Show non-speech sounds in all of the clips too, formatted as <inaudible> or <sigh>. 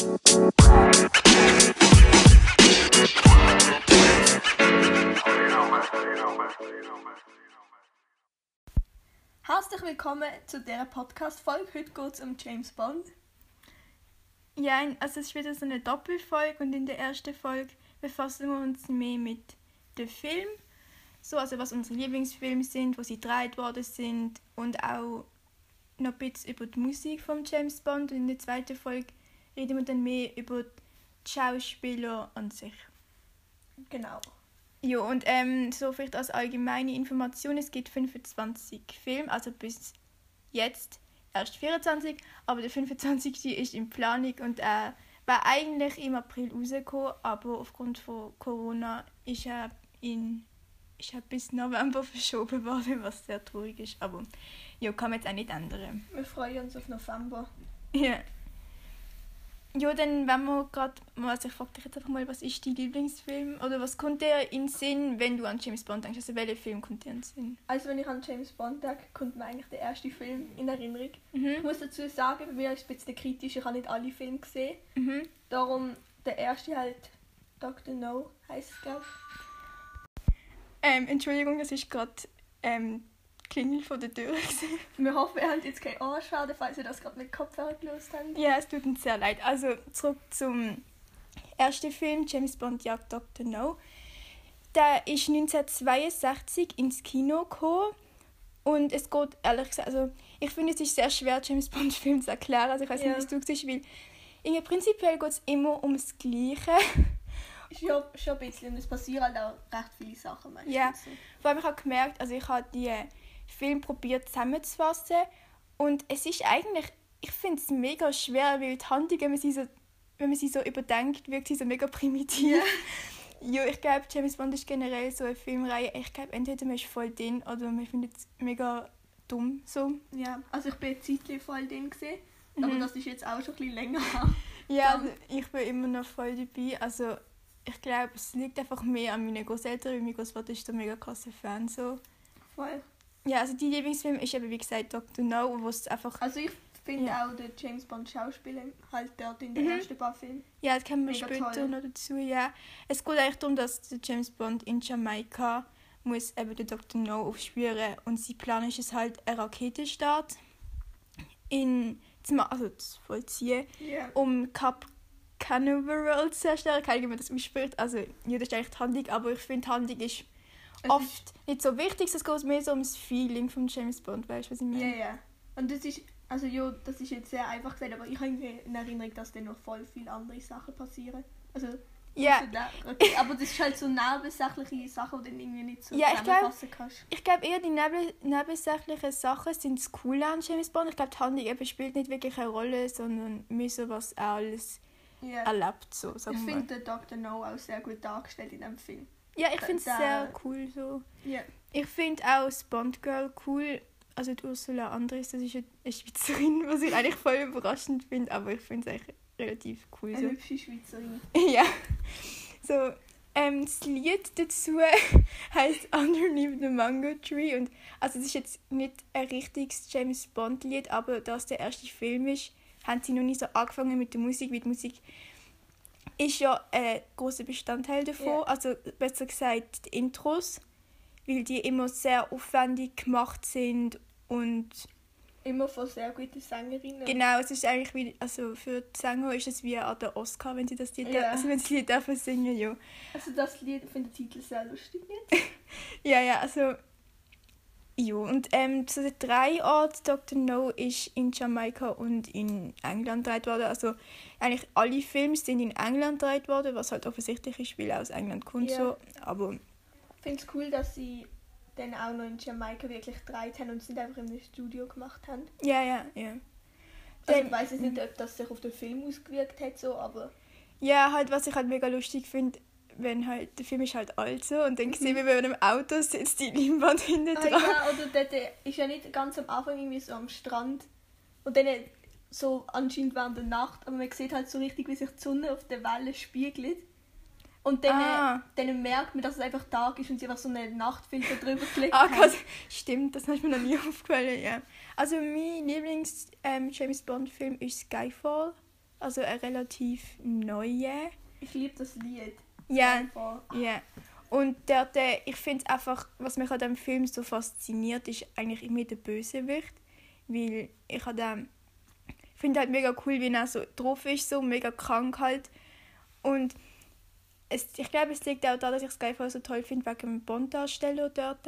Herzlich willkommen zu dieser Podcast-Folge. Heute geht es um James Bond. Ja, also es ist wieder so eine Doppelfolge und in der ersten Folge befassen wir uns mehr mit dem Film. So, also was unsere Lieblingsfilme sind, wo sie gedreht worden sind und auch noch ein bisschen über die Musik von James Bond. Und in der zweiten Folge reden wir dann mehr über die Schauspieler an sich. Genau. Ja, und ähm, so vielleicht als allgemeine Information, es gibt 25 Filme, also bis jetzt erst 24, aber der 25. ist in Planung und er äh, war eigentlich im April rausgekommen, aber aufgrund von Corona ist er, in, ist er bis November <laughs> verschoben worden, was sehr traurig ist, aber ja, kann man jetzt auch nicht ändern. Wir freuen uns auf November. Ja. Ja, dann wenn wir gerade, also ich frage dich jetzt einfach mal, was ist dein Lieblingsfilm oder was kommt dir in den Sinn, wenn du an James Bond denkst? Also welcher Film kommt dir in den Sinn? Also wenn ich an James Bond denke, kommt mir eigentlich der erste Film in Erinnerung. Mhm. Ich muss dazu sagen, bei mir ist es ein bisschen kritisch, ich habe nicht alle Filme gesehen. Mhm. Darum der erste halt Dr. No heißt es, glaube Ähm, Entschuldigung, das ist gerade ähm, Klingel von der Tür. <laughs> gewesen. Wir hoffen, ihr habt jetzt keinen Ohrschaden, falls ihr das gerade mit Kopfhörer gelöst habt. ja, es tut uns sehr leid. Also zurück zum ersten Film, James Bond jagt Dr. No. Der ist 1962 ins Kino gekommen und es geht, ehrlich gesagt, also ich finde, es ist sehr schwer, James Bond Film zu erklären. Also ich weiß Ja. nicht, wie du siehst, weil irgendwie prinzipiell geht es immer ums Gleiche. Ja, schon ein bisschen. Und es passieren halt auch recht viele Sachen meistens. Ja. Vor allem, ich habe gemerkt, also ich habe die Film probiert zusammenzufassen und es ist eigentlich, ich finde es mega schwer, weil die Handlung, wenn man sie so, wenn man sie so überdenkt, wirkt sie so mega primitiv. Ja, <laughs> ich glaube, James Bond ist generell so eine Filmreihe, ich glaube, entweder man ist voll drin oder man findet es mega dumm so. Ja, also ich bin eine Zeit voll drin gesehen, aber Mhm. das ist jetzt auch schon ein bisschen länger. <laughs> Ja, also ich bin immer noch voll dabei, also ich glaube, es liegt einfach mehr an meinen Großeltern, weil mein Großvater ist so ein mega krasser Fan so. Voll. Ja, also die Lieblingsfilm ist eben wie gesagt Dr. No, wo es einfach Also ich finde Ja. auch den James Bond Schauspieler halt dort in den Mhm. ersten paar Filmen. Ja, das kommen wir Mega später toll. noch dazu, ja. Es geht eigentlich darum, dass der James Bond in Jamaika muss eben den Dr. No aufspüren und sein Plan ist es halt, einen Raketenstart in, zu, also zu vollziehen, Ja. um Cap Canaveral zu zerstören. Keine Ahnung, wie man das ausspricht. Also, ja, das ist eigentlich die Handlung, aber ich finde, die Handlung ist oft nicht so wichtig, es geht mehr so ums Feeling von James Bond, weißt du, was ich Ist, ja, meine? ja. Und das ist, also ja, das ist jetzt sehr einfach gesagt, aber ich habe in Erinnerung, dass dann noch voll viele andere Sachen passieren. Also, Ja, da- okay, aber das ist halt so nebensächliche Sachen, die du irgendwie nicht so Ja, ich glaub- kannst. Ich glaube eher die neben nebensächlichen Sachen sind das Coole an James Bond. Ich glaube, die Handlung eben spielt nicht wirklich eine Rolle, sondern so, was er alles Ja. erlebt. So, Ich finde den Dr. No auch sehr gut dargestellt in dem Film. Ja, ich finde es sehr cool so. Ja. Ich finde auch das Bond Girl cool. Also die Ursula Andres, das ist eine eine Schweizerin, <laughs> was ich eigentlich voll überraschend finde, aber ich finde es eigentlich relativ cool Eine so. hübsche Schweizerin. <laughs> ja. So, ähm, das Lied dazu <laughs> heißt Underneath the Mango Tree und also es ist jetzt nicht ein richtiges James Bond Lied, aber da es der erste Film ist, haben sie noch nicht so angefangen mit der Musik, weil die Musik ist ja ein großer Bestandteil davon, Ja. also besser gesagt die Intros, weil die immer sehr aufwendig gemacht sind und Immer von sehr guten Sängerinnen. Genau, es ist eigentlich wie, also für die Sänger ist es wie an der Oscar, wenn sie das Lied, Ja. also wenn sie Lied dürfen singen, ja. Also das Lied, finde den Titel sehr lustig jetzt. <laughs> Ja, ja, also, ja, und ähm, zu den drei Orten Dr. No ist in Jamaika und in England gedreht worden, also eigentlich alle Filme sind in England gedreht worden, was halt offensichtlich ist, weil er aus England kommt, Ja. so, aber Ich finde es cool, dass sie dann auch noch in Jamaika wirklich gedreht haben und es nicht einfach in einem Studio gemacht haben. ja, ja, ja. Also ich weiß jetzt nicht, ob das sich auf den Film ausgewirkt hat, so, aber Ja, halt, was ich halt mega lustig finde, wenn halt, der Film ist halt alt so und dann sehen wir, wenn man im Auto sitzt, die Leinwand hinten ah, dran. ja, oder dort ist ja nicht ganz am Anfang irgendwie so am Strand und dann so anscheinend während der Nacht, aber man sieht halt so richtig, wie sich die Sonne auf der Welle spiegelt. Und dann, Ah. dann merkt man, dass es einfach Tag ist und sie einfach so einen Nachtfilter drüber <laughs> gelegt Ah, krass. Stimmt, das ist mir noch nie <laughs> aufgefallen, ja. Also mein Lieblings ähm, James Bond Film ist Skyfall. Also eine relativ neue. Ich liebe das Lied. Ja, ja. Und dort, äh, ich finde einfach, was mich an dem Film so fasziniert, ist eigentlich immer der Bösewicht. Weil ich den- ich finde halt mega cool, wie er so drauf ist, so mega krank halt. Und es, ich glaube, es liegt auch daran, dass ich Skyfall so toll finde, wegen dem Bond-Darsteller dort.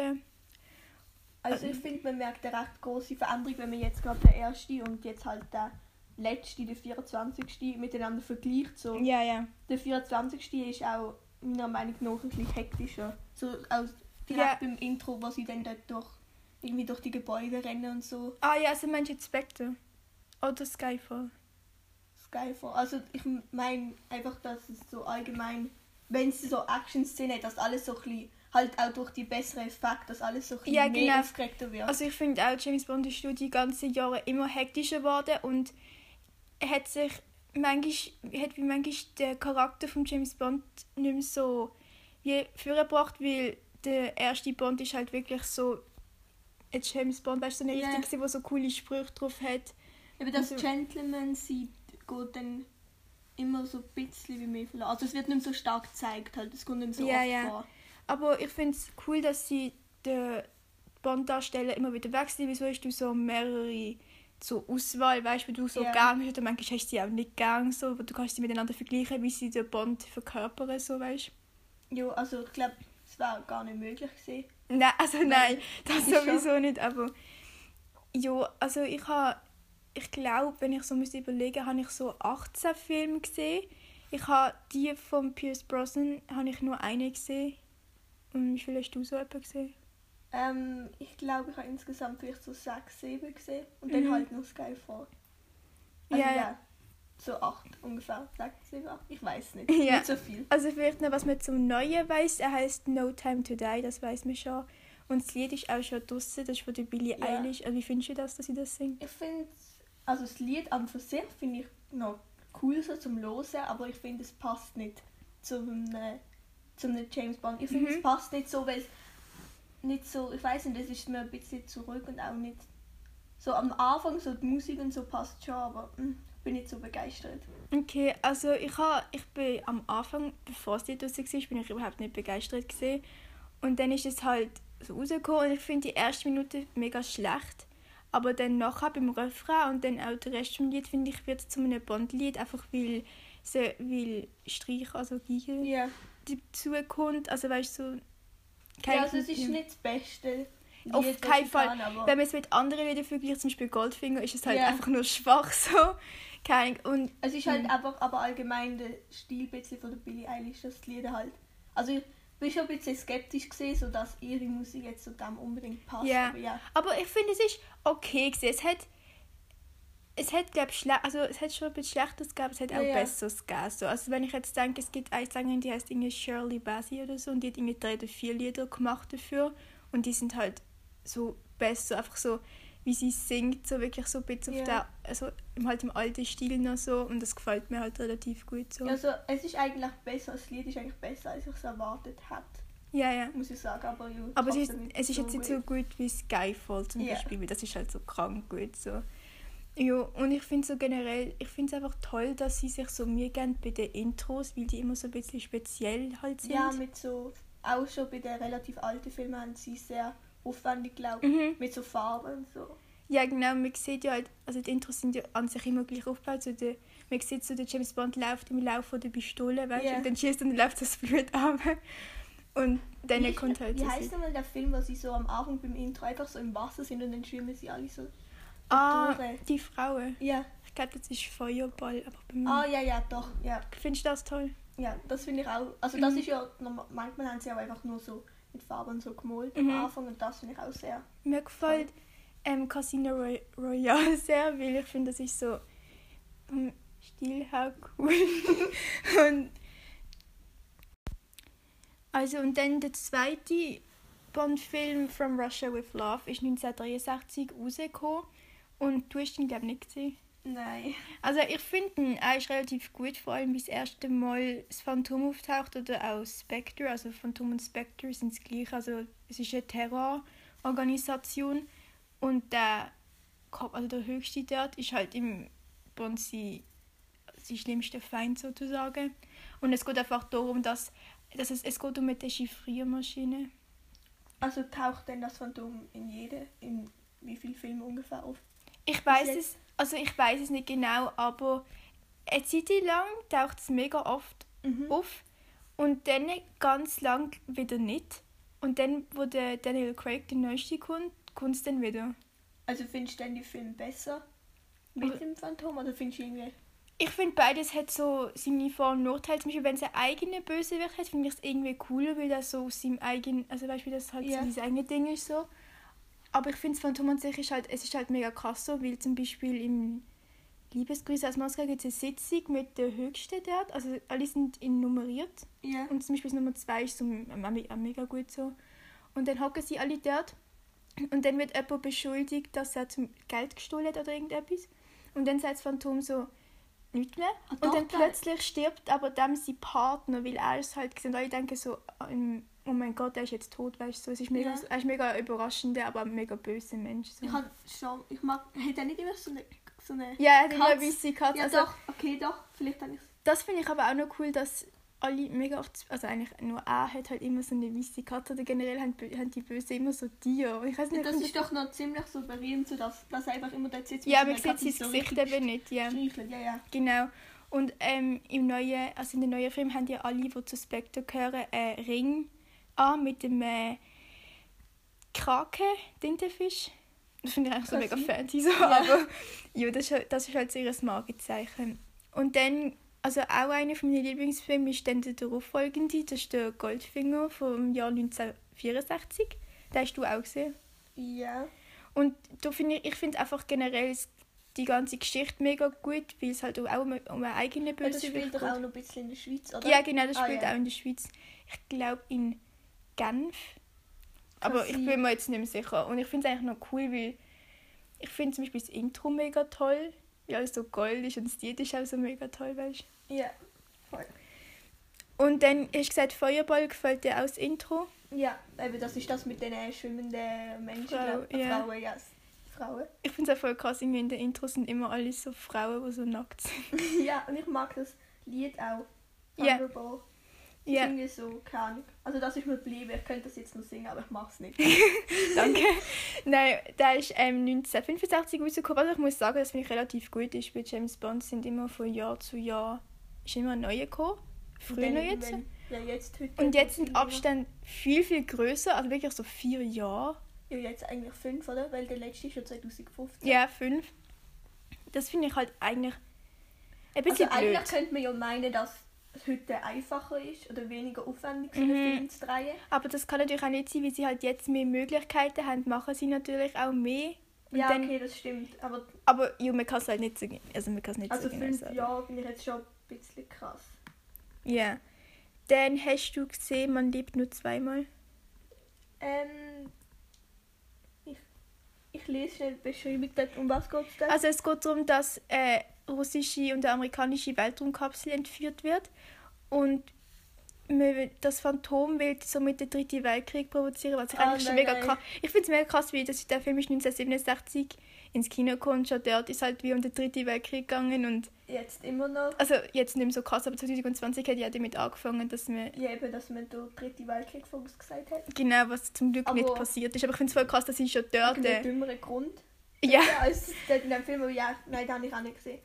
Also ich finde, man merkt eine recht große Veränderung, wenn man jetzt gerade der erste und jetzt halt der letzte, der 24. miteinander vergleicht. So. Ja, ja. Der 24. ist auch meiner Meinung nach ein bisschen hektischer. So auch direkt Ja. beim Intro, wo sie dann dort durch, irgendwie durch die Gebäude rennen und so. Ah ja, also meinst du jetzt Spectre? Oder Skyfall? Skyfall. Also ich meine einfach, dass es so allgemein, wenn es so Action-Szenen hat, dass alles so ein halt auch durch die besseren Effekte, dass alles so ein Ja, mehr genau. aufgeregter wird. Also ich finde auch, James Bond ist durch die ganzen Jahre immer hektischer geworden und er hat sich manchmal, hat wie manchmal der Charakter von James Bond nicht mehr so wie vorgebracht, weil der erste Bond ist halt wirklich so ein James Bond, weißt du, so eine Ja. richtig, der so coole Sprüche drauf hat. Eben das Also- Gentleman sieht geht dann immer so ein bisschen wie mehr verloren. Also es wird nicht so stark gezeigt, halt. es kommt nicht so Ja, oft ja. vor. Aber ich finde es cool, dass sie den Bond-Darsteller immer wieder wechseln. Wieso hast du so mehrere zur Auswahl, weißt du, du so Ja. gern hast oder manchmal hast du sie auch nicht gern, so, aber du kannst sie miteinander vergleichen, wie sie den Bond verkörpern, so, weißt Ja, also ich glaube, es wäre gar nicht möglich gewesen. Nein, also nein, das ist sowieso nicht, aber ja, also ich habe, ich glaube, wenn ich so müsste überlegen, habe ich so 18 Filme gesehen. Ich habe die von Pierce Brosnan, habe ich nur eine gesehen. Und wie viel hast du so etwa gesehen? Ähm, ich glaube, ich habe insgesamt vielleicht so sechs, sieben gesehen und dann Mhm. halt noch Skyfall. Also, Ja, ja. So acht ungefähr. Sechs, sieben, acht. Ich weiß <laughs> nicht. Ja. Nicht so viel. Also vielleicht noch, was man zum Neuen weiß. Er heißt No Time to Die, das weiß man schon. Und das Lied ist auch schon draussen, das ist von der Billie Ja. Eilish. Also wie findest du das, dass sie das singt? Ich finde, also das Lied an für sich finde ich noch cool so zum Hören, aber ich finde, es passt nicht zu einem, zu einem James Bond. Ich finde, Mhm. es passt nicht so, weil es nicht so, ich weiß nicht, es ist mir ein bisschen zurück und auch nicht so am Anfang, so die Musik und so passt schon, aber mm, ich bin nicht so begeistert. Okay, also ich, ha, ich bin am Anfang, bevor es Lied draussen war, bin ich überhaupt nicht begeistert gewesen. Und dann ist es halt so rausgekommen und ich finde die erste Minute mega schlecht. Aber dann nachher beim Refrain und dann auch der Rest vom Lied, finde ich, wird zu einem Bond-Lied, einfach weil, sie, weil Streich, also Geige, Ja, dazukommt. Also weißt du, so... ja also es ist nicht das Beste. Auf Lied, was keinen Fall. kann, Wenn man es mit anderen Liedern vergleicht, zum Beispiel Goldfinger, ist es halt Ja. einfach nur schwach <laughs> so. Ahnung. Und es ist halt Mhm. einfach aber allgemein der Stil bisschen von der Billie Eilish, das die Lieder halt. Also ich bin schon ein bisschen skeptisch gesehen, so dass ihre Musik jetzt zu dem unbedingt passt. Ja. Aber ja. Aber ich finde, es ist okay gewesen. Es hat, es hat, glaub, schle also es hat schon ein bisschen Schlechtes gegeben, es hat Ja, auch ja. Besseres gegeben. So. Also wenn ich jetzt denke, es gibt eine Sängerin, die heißt irgendwie Shirley Bassey oder so und die hat irgendwie drei oder vier Lieder gemacht dafür und die sind halt so besser, einfach so, wie sie singt, so wirklich so ein bisschen auf der, also im- halt im alten Stil noch so und das gefällt mir halt relativ gut so. Also es ist eigentlich besser, das Lied ist eigentlich besser, als ich es erwartet hätte, Ja, ja. muss ich sagen. Aber, ja, Aber es ist, es ist jetzt nicht so gut wie Skyfall zum Ja. Beispiel, weil das ist halt so krank gut so. Ja, und ich finde so generell, ich finde es einfach toll, dass sie sich so mir geben bei den Intros, weil die immer so ein bisschen speziell halt sind. Ja, mit so, auch schon bei den relativ alten Filmen haben sie sehr aufwendig, glaube Mhm. mit so Farben und so. Ja, genau, man sieht ja halt, also die Intros sind ja an sich immer gleich aufgebaut. So der, man sieht so, der James Bond läuft im Lauf von der Pistole, weißt du, Ja. und dann schießt und dann läuft das Blut <laughs> ab. Und dann Wie- kommt halt Wie heißt nochmal der Film, wo sie so am Anfang beim Intro einfach so im Wasser sind und dann schwimmen sie alle so. Ah, Tore. die Frauen. Ja. Ich glaube, das ist Feuerball, aber bei mir. Ah, ja, ja, doch, ja. Findest du das toll? Ja, das finde ich auch. Also das Mhm. ist ja, manchmal haben sie auch einfach nur so mit Farben so gemalt Mhm. am Anfang und das finde ich auch sehr. Mir gefällt ähm, Casino Roy Royale <laughs> sehr, weil ich finde, das ist so vom Stil her cool. <laughs> und also und dann der zweite Bond-Film From Russia with Love ist 1963 rausgekommen und du hast ihn glaube ich nicht gesehen. Nein. Also ich finde ihn, er ist relativ gut, vor allem wie das erste Mal das Phantom auftaucht oder auch Spectre, also Phantom und Spectre sind das gleiche, also es ist eine Terrororganisation und der, Kop- also der höchste dort ist halt im Bond sein, sein schlimmster Feind sozusagen. Und es geht einfach darum, dass, dass es, es geht um eine Dechiffriermaschine. Also taucht denn das Phantom in jede, in wie viel Filme ungefähr auf? Ich weiß es, also ich weiß es nicht genau, aber eine Zeit lang taucht es mega oft Mhm. auf und dann ganz lang wieder nicht. Und dann, wo der Daniel Craig der neueste kommt, kommt es dann wieder. Also findest du denn die Filme besser mit dem Phantom oder findest du irgendwie... Ich finde, beides hat so seine Vor- und Nachteile. Zum Beispiel, wenn es eine eigene Bösewicht hat, finde ich es irgendwie cooler, weil das so aus seinem eigenen, also weißt du, wie das halt so sein eigenes Ding ist so. Aber ich finde, das Phantom an sich ist halt, es ist halt mega krass so, weil zum Beispiel im Liebesgrüße als Maske gibt es eine Sitzung mit der höchsten dort, also alle sind in nummeriert Ja. und zum Beispiel Nummer 2 ist so me- me- mega gut so. Und dann hocken sie alle dort und dann wird jemand beschuldigt, dass er zum Geld gestohlen hat oder irgendetwas. Und dann sagt das Phantom so, nichts mehr. Ah, und doch, dann da- plötzlich stirbt aber dem sein Partner, weil er ist halt gesehen, alle denken so, ähm, oh mein Gott, er ist jetzt tot, weißt du. so. Es ist mega, Ja. Er ist mega überraschender, aber mega böser Mensch. So. Ich habe schon... Ich mag... Hat er nicht immer so eine... So eine ja, er hat immer eine weisse Katze. Ja, also, doch. Okay, doch. Vielleicht habe ich Das finde ich aber auch noch cool, dass alle mega oft, also eigentlich nur er hat halt immer so eine weisse Katze oder generell haben, haben die Bösen immer so Tiere. Ich weiß nicht, Das ich ist doch noch ziemlich so berühmt, so dass, dass er einfach immer dort sitzt. ja, man sieht sein so Gesicht eben nicht, ja. Ja, ja. Genau. Und ähm, im neuen, also in den neuen Film haben ja alle, die zu Spectre gehören, einen Ring an mit dem äh, Krake, Tintenfisch. Das finde ich eigentlich so mega fancy so, aber ja, das ist, halt- das ist halt so ihr Markenzeichen. Und dann, also auch einer von meinen Lieblingsfilmen ist dann der darauffolgende, das ist der Goldfinger vom Jahr 1964. Den hast du auch gesehen. Ja. Und da finde ich, ich finde einfach generell die ganze Geschichte mega gut, weil es halt auch um, um eine eigene Aber das Bösewicht spielt doch geht. auch noch ein bisschen in der Schweiz, oder? Ja, genau, das Ah, spielt ja. auch in der Schweiz. Ich glaube in Genf. Aber ich bin mir jetzt nicht mehr sicher. Und ich finde es eigentlich noch cool, weil ich finde zum Beispiel das Intro mega toll. Weil alles so gold ist und das Lied ist auch so mega toll, weißt Ja. Voll. du. Und dann hast du gesagt, Feuerball gefällt dir auch das Intro. Ja, eben das ist das mit den schwimmenden Menschen. Frau, ja. Frauen, ja. s- Frauen. Ich finde es auch voll krass, irgendwie in den Intros sind immer alle so Frauen, die so nackt sind. <laughs> ja, und ich mag das Lied auch. Ja. Thunderball. Ja, Irgendwie so, keine Ahnung. Also das ist mir geblieben. Ich könnte das jetzt noch singen, aber ich mach's nicht. <laughs> danke. Nein, der ist ähm, 1985 rausgekommen. Also ich muss sagen, das finde ich relativ gut ist, weil James Bond sind immer von Jahr zu Jahr ist immer ein neuer gekommen. Früher dann jetzt. irgendwann- Ja, jetzt heute. Und jetzt sind Abstände viel, viel größer, also wirklich so vier Jahre. Ja, jetzt eigentlich fünf, oder? Weil der letzte ist ja 2015. Ja, fünf. Das finde ich halt eigentlich ein Also bisschen blöd. eigentlich könnte man ja meinen, dass es heute einfacher ist oder weniger aufwendig, so Mhm. einen Film zu drehen. Aber das kann natürlich auch nicht sein, weil sie halt jetzt mehr Möglichkeiten haben, machen sie natürlich auch mehr. Und Ja, dann, okay, das stimmt. Aber Aber ja, man kann es halt nicht so, also man kann es nicht also so genau fünf sagen. Jahre bin ich jetzt schon ein bisschen krass. Ja. Dann hast du gesehen, man lebt nur zweimal. Ähm, ich, ich lese schnell die Beschreibung dort, um was geht es denn? Also es geht darum, dass eine russische und eine amerikanische Weltraumkapsel entführt wird und das Phantom will somit den dritten Weltkrieg provozieren, was ich Ah, eigentlich schon nein, mega nein. krass... Ich finde es mega krass, wie das, der Film ist 1967 ins Kino gekommen und schon dort ist halt wie um den dritten Weltkrieg gegangen und Jetzt immer noch. also jetzt nicht mehr so krass, aber 2020 hat ja damit angefangen, dass man Ja, eben, dass man den dritten Weltkrieg vorausgesagt hat. genau, was zum Glück nicht Aber- passiert ist, aber ich finde es voll krass, dass sie schon dort... Irgendeinen Äh, dümmeren Grund. ja. Ja, <laughs> als in dem Film, aber ja, nein, den habe ich auch nicht gesehen.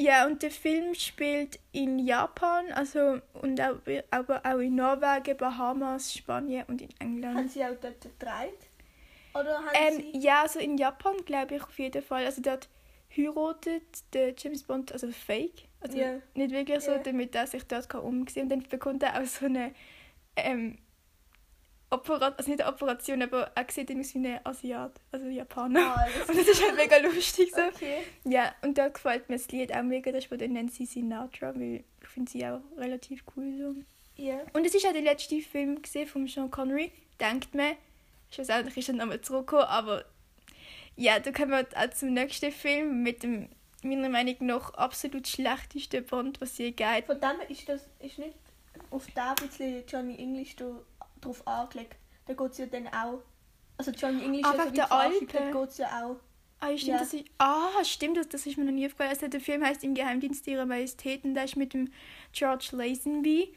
Ja, und der Film spielt in Japan, also und auch, aber auch in Norwegen, Bahamas, Spanien und in Haben England. sie auch dort gedreht? Oder haben Ähm, sie... ja, also in Japan glaube ich auf jeden Fall. Also dort heiratet der James Bond, also fake, also Ja. nicht wirklich so, Ja. damit er sich dort kann umsehen und dann bekommt er auch so eine ähm, Operation, also nicht eine Operation, aber er sieht aus wie ein Asiat, also Japaner. Das- <laughs> Und das ist halt mega lustig so. Okay. Ja, und da gefällt mir das Lied auch mega, das von der Nancy Sinatra, weil ich finde sie auch relativ cool so. Ja. Und es ist auch der letzte Film gesehen von Sean Connery, denkt man. Schlussendlich ist er nochmal zurückgekommen, aber ja, da kommen wir auch zum nächsten Film mit dem meiner Meinung nach absolut schlechtesten Bond, was je hat. Von dem ist das ist nicht auf da ein bisschen Johnny English da, drauf angelegt. Da geht es ja dann auch. Also Johnny English Ah, ja wegen so der Alpen. dort geht es ja auch Ah, stimmt, Ja. das ist. Ah, stimmt, das, das ist mir noch nie aufgefallen. Also, der Film heißt Im Geheimdienst ihrer Majestät und der ist mit dem George Lazenby.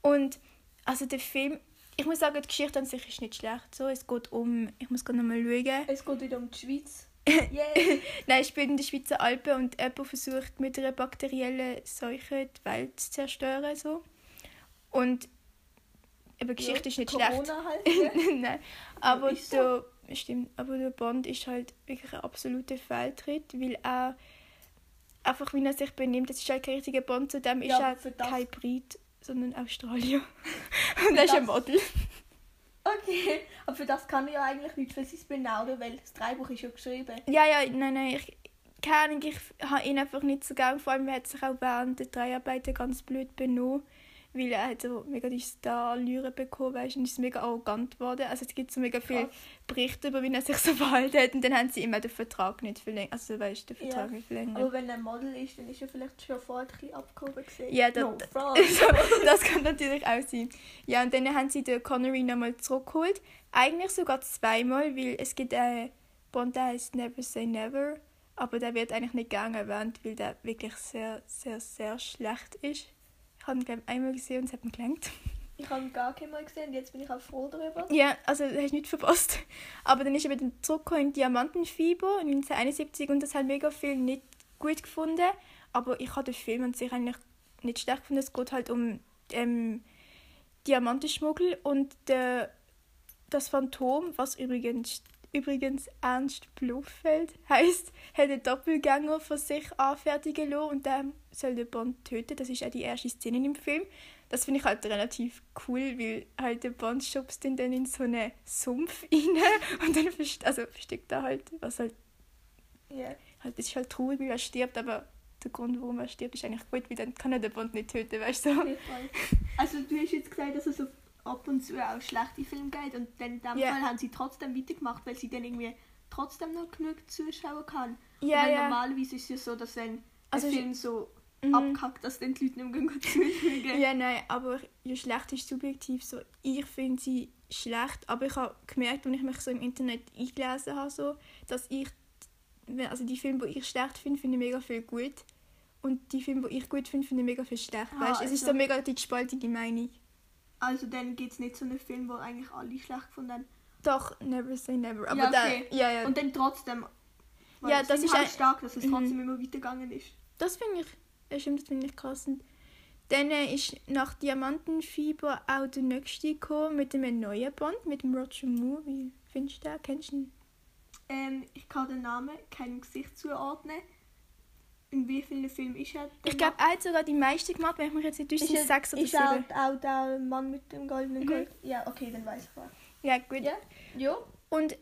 Und also der Film, ich muss sagen, die Geschichte an sich ist nicht schlecht. So, es geht um, ich muss gerade nochmal schauen. Es geht wieder um die Schweiz. <laughs> Yay! Nein, es spielt in den Schweizer Alpen und jemand versucht mit einer bakteriellen Seuche die Welt zu zerstören. So. Und eben, Geschichte ist nicht schlecht. Corona halt. <laughs> ja. Nein, aber ist so. der, stimmt, aber der Bond ist halt wirklich ein absoluter Fehltritt, weil er einfach, wie er sich benimmt, das ist halt kein richtiger Bond, zudem ist Ja, aber er das- kein Brit, sondern Australier. <laughs> Und er ist ein Model. Okay, aber für das kann er ja eigentlich nicht für sein Benauden, weil das Drehbuch ist ja geschrieben. Ja, ja, nein, nein, ich keine Ahnung, ich habe ihn einfach nicht so gern, vor allem er hat sich auch während der Dreharbeiten ganz blöd benommen, weil er hat so mega die Star-Allüre bekommen, weißt, und ist mega arrogant geworden. Also es gibt so mega viele. Berichte über, wie er sich so <laughs> verhalten hat und dann haben sie immer den Vertrag nicht verlängert, also weißt den. Vertrag nicht verlängert. Aber wenn er ein Model ist, dann ist er vielleicht schon vorher ein bisschen abgehoben gesehen. Ja, das- no. <laughs> Also, das kann natürlich auch sein. Ja, und dann haben sie den Connery nochmal zurückgeholt. Eigentlich sogar zweimal, weil es gibt einen Bond, der heißt Never Say Never. Aber der wird eigentlich nicht gern erwähnt, weil der wirklich sehr, sehr, sehr schlecht ist. Ich habe ihn, glaube einmal gesehen und es hat mir gelangt. Ich habe ihn gar keinen Mal gesehen und jetzt bin ich auch froh darüber. Ja, also du hast nicht verpasst. Aber dann ist er wieder zurückgekommen in Diamantenfieber 1971 und das hat mega viel nicht gut gefunden. Aber ich habe den Film an sich eigentlich nicht schlecht gefunden. Es geht halt um ähm, Diamantenschmuggel und der, das Phantom, was übrigens, übrigens Ernst Blofeld heißt, hat einen Doppelgänger von sich anfertigen lassen und der soll den Bond töten. Das ist auch die erste Szene im Film. Das finde ich halt relativ cool, weil halt der Bond schubst ihn dann in so einen Sumpf <laughs> rein und dann also versteckt er halt, was halt, Ja. halt, es ist halt traurig, weil er stirbt, aber der Grund, warum er stirbt, ist eigentlich gut, weil dann kann er den Bond nicht töten, weißt du? Also du hast jetzt gesagt, dass es so ab und zu auch schlechte Filme geht und dann in dem Ja. Fall haben sie trotzdem weitergemacht, weil sie dann irgendwie trotzdem noch genug Zuschauer kann. Ja, Weil ja. normalerweise ist es ja so, dass wenn Also ein Film so Mhm. abkackt, dass dann die Leute nicht mehr zuschauen. Ja, nein, aber ja, schlecht ist subjektiv so. Ich finde sie schlecht, aber ich habe gemerkt, als ich mich so im Internet eingelesen habe, so, dass ich, also die Filme, die ich schlecht finde, finde ich mega viel gut. Und die Filme, die ich gut finde, finde ich mega viel schlecht. Ah, weißt? Es ist also- so mega die gespaltene Meinung. Also dann gibt es nicht so einen Film, wo eigentlich alle schlecht gefunden haben. Doch, never say never. Aber Ja, okay. der, ja, ja, Und dann trotzdem. Ja, das ist halt ein- stark, dass es Mhm. trotzdem immer weitergegangen ist. das finde ich, ja, stimmt, das finde ich krass. Und dann äh, ist nach Diamantenfieber auch der nächste gekommen mit einem neuen Band, mit dem Roger Moore. Wie findest du den? Kennst du ihn? Ähm, ich kann den Namen keinem Gesicht zuordnen. In wie vielen Filmen ist er? Ich glaube, er hat sogar die meisten gemacht, wenn ich mich jetzt nicht täusche, ist, sind sechs oder ist er sieben. auch der Mann mit dem goldenen Mhm. Gold? Ja, okay, dann weiß ich was. Ja, gut. Ja? Ja. Und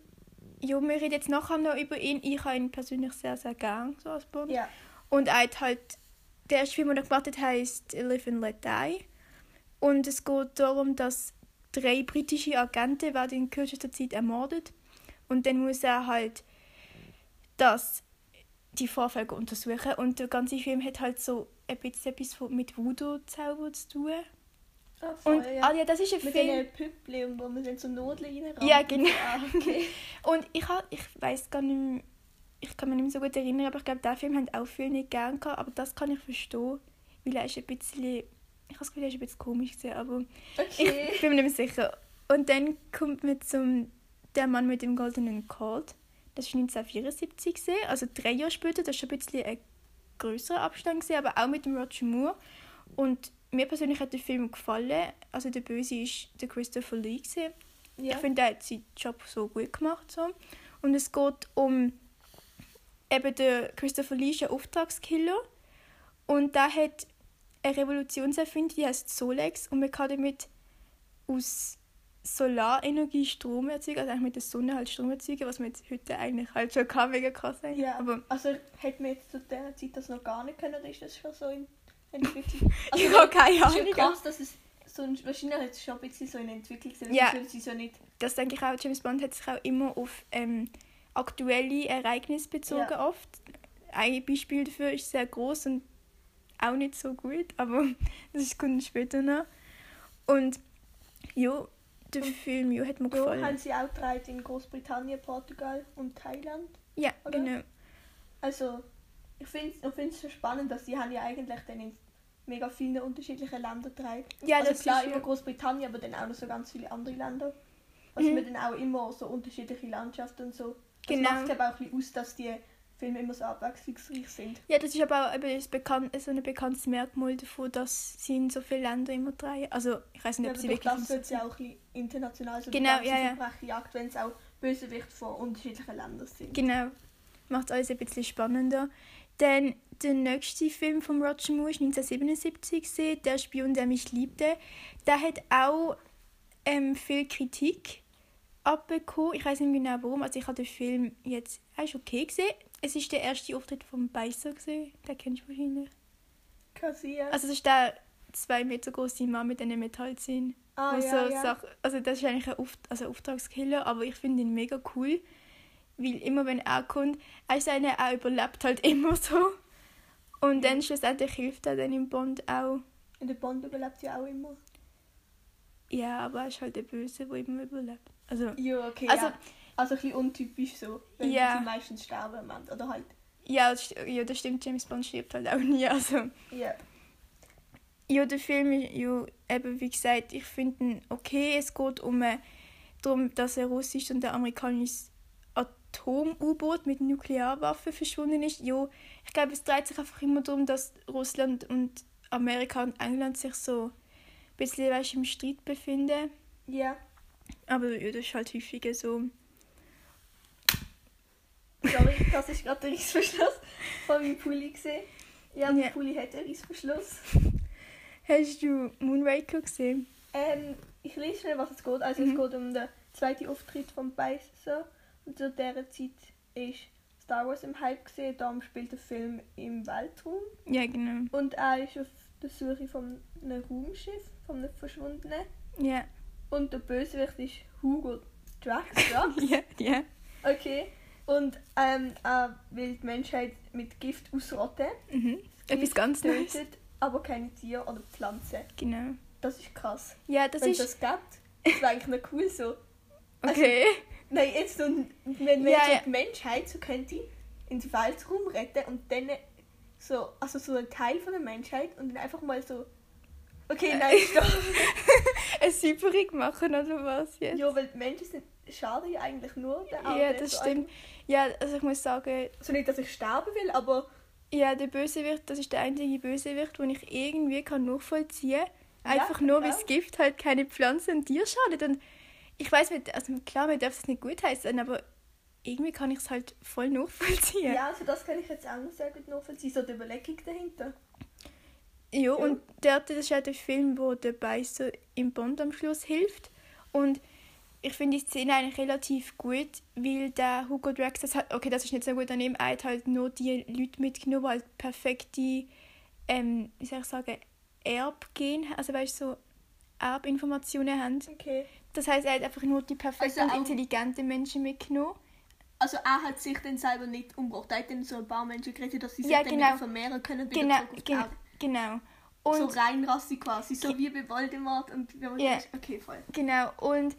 ja, wir reden jetzt nachher noch über ihn. Ich habe ihn persönlich sehr, sehr gern, so als Bond. Ja. Und er hat halt, der erste Film, den er gemacht hat, heisst Live and Let Die. Und es geht darum, dass drei britische Agenten werden in kürzester Zeit ermordet. Und dann muss er halt das, die Vorfälle untersuchen. Und der ganze Film hat halt so ein bisschen etwas mit Voodoo-Zauber zu tun. Ah, voll, Und ja. ah, ja, das ist ein mit Film. den Püppchen, wo man dann so Nudeln reinrammt. Ja, genau. Ah, okay. <laughs> Und ich ich weiß gar nicht mehr, ich kann mich nicht mehr so gut erinnern, aber ich glaube, den Film haben auch viele nicht gern gehabt, aber das kann ich verstehen, weil er ist ein bisschen, ich habe das Gefühl, er ist ein bisschen komisch gesehen, aber Okay. ich bin mir nicht mehr sicher. Und dann kommt man zum Der Mann mit dem goldenen Colt. Das war 1974, gewesen, also drei Jahre später, das ist schon ein bisschen ein größerer Abstand, gewesen, aber auch mit dem Roger Moore. Und mir persönlich hat der Film gefallen, also der Böse ist der Christopher Lee. Gewesen. ja. Ich finde, er hat seinen Job so gut gemacht. So. Und es geht um eben der Christopher Lee ist ein Auftragskiller und der hat eine Revolution erfunden, die heißt Solex und man kann damit aus Solarenergie Strom erzeugen, also eigentlich mit der Sonne halt Strom erzeugen, was man jetzt heute eigentlich halt schon kann, mega krass sein. Ja, aber also hätte man jetzt zu dieser Zeit das noch gar nicht können, oder ist das schon so in Entwicklung? <laughs> Also, ich habe keine Ahnung. krass, dass es so ein, wahrscheinlich jetzt schon ein bisschen so in Entwicklung sind, Ja. sie so nicht. das denke ich auch, James Bond hat sich auch immer auf ähm, aktuelle Ereignisse bezogen Ja. oft. Ein Beispiel dafür ist sehr groß und auch nicht so gut, aber <laughs> das kommt später noch. Und ja, der Film ja, hat mir Ja, gefallen. haben sie auch gedreht in Großbritannien, Portugal und Thailand, Ja, Oder? genau. Also, ich finde es schon spannend, dass sie haben ja eigentlich dann in mega viele unterschiedliche Länder getragen. Ja, also das klar ist immer ja- Großbritannien, aber dann auch noch so ganz viele andere Länder. Also Mhm. wir dann auch immer so unterschiedliche Landschaften und so. Das Genau. macht glaube auch ein bisschen aus, dass die Filme immer so abwechslungsreich sind. Ja, das ist aber auch eben bekannt, so ein bekanntes Merkmal davon, dass sie in so viele Länder immer drehen. Also, ich weiß nicht, Ja, ob aber sie wirklich... das wird ja auch ein bisschen international so Genau, die ganze ja, ja. Verbrecherjagd, wenn es auch Bösewicht von unterschiedlichen Ländern sind. Genau. Macht alles ein bisschen spannender. Dann der nächste Film von Roger Moore ist 1977 gesehen, Der Spion, der mich liebte. Der hat auch ähm, viel Kritik abbekommen. Ich weiß nicht genau warum. Also ich habe den Film jetzt, er ist okay gesehen. Es ist der erste Auftritt von Beißer gesehen. Den kennst du wahrscheinlich. Kassier. Also das ist der zwei Meter große Mann mit einem Metallzinn. ah, ja, so ja. Also das ist eigentlich ein Auft also Auftragskiller, aber ich finde ihn mega cool, weil immer wenn er kommt, er ist einer, er überlebt halt <laughs> immer so und dann schlussendlich hilft er dann im Bond auch. In der Bond überlebt ja auch immer. Ja, aber er ist halt der Böse, der immer überlebt. Also Ja, okay. Also- ja. also ein bisschen untypisch so, wenn Ja. sie meistens sterben am Ende. Oder halt. ja, das, ja, das stimmt, James Bond stirbt halt auch nie. <laughs> Also Ja. Ja, der Film ist ja eben wie gesagt, ich finde ihn okay. Es geht um äh, darum, dass ein russisches und ein amerikanisches Atom-U-Boot mit Nuklearwaffen verschwunden ist. Jo, ich glaube, es dreht sich einfach immer darum, dass Russland und Amerika und England sich so ein bisschen weißt, im Streit befinden. Ja. Aber ja, das ist halt häufiger so. Sorry, <laughs> das ist gerade der Reissverschluss von meinem Pulli gesehen. Ja, mein Ja. Pulli hat einen Reissverschluss. Hast du Moonraker gesehen? Ähm, ich lese schnell, was es geht. Also Mhm. es geht um den zweiten Auftritt von Beisser. Und zu dieser Zeit ist Star Wars im Hype gesehen. Darum spielt der Film im Weltraum. Ja, genau. Und er ist auf der Suche von einem Raumschiff, von einem Verschwundenen. Ja. Und der Bösewicht ist Hugo Drax. <laughs> Drax. ja, ja. Okay. Und ähm, er will die Menschheit mit Gift ausrotten. Mhm. Etwas ganz Neues. Aber keine Tiere oder Pflanzen. Genau. Das ist krass. Ja, das Wenn <laughs> ist. es das gibt, das wäre eigentlich noch cool so. also- okay. Nein, jetzt ein- wenn, wenn Ja, so ja. die Menschheit so könnte ins Weltraum retten und dann so, also so ein Teil von der Menschheit und dann einfach mal so, okay, nein, stopp. <laughs> eine Säuberung machen oder was jetzt? ja, weil die Menschen sind, schaden ja eigentlich nur der Ja, Erde, das so stimmt. Ja, also ich muss sagen, ein- So nicht, dass ich sterben will, aber ja, der Bösewicht, das ist der einzige Bösewicht, den ich irgendwie kann nachvollziehen kann. Ja, Einfach nur, weil ja. das Gift halt keine Pflanzen und Tiere schadet. Und ich weiß, also klar, man darf es nicht gut heißen, aber irgendwie kann ich es halt voll nachvollziehen. ja, also das kann ich jetzt auch sehr gut nachvollziehen, so die Überlegung dahinter. Ja, und dort, das ist ja der Film, wo der Beißer im Bond am Schluss hilft. Und ich finde die Szene eigentlich relativ gut, weil der Hugo Drax, das hat, okay, das ist nicht so gut an ihm, er hat halt nur die Leute mitgenommen, die halt perfekte, ähm, wie soll ich sagen, Erbgen, also weißt du, so Erbinformationen haben. Okay. Das heißt, er hat einfach nur die perfekten Also und intelligenten Menschen mitgenommen. Also er hat sich dann selber nicht umgebracht, er hat dann so ein paar Menschen gerettet, dass sie sich Ja, dann genau. wieder vermehren können, Genau, gen Erde. genau. so Und reinrassig quasi, so wie bei Voldemort und Ja. Okay, voll. Genau, und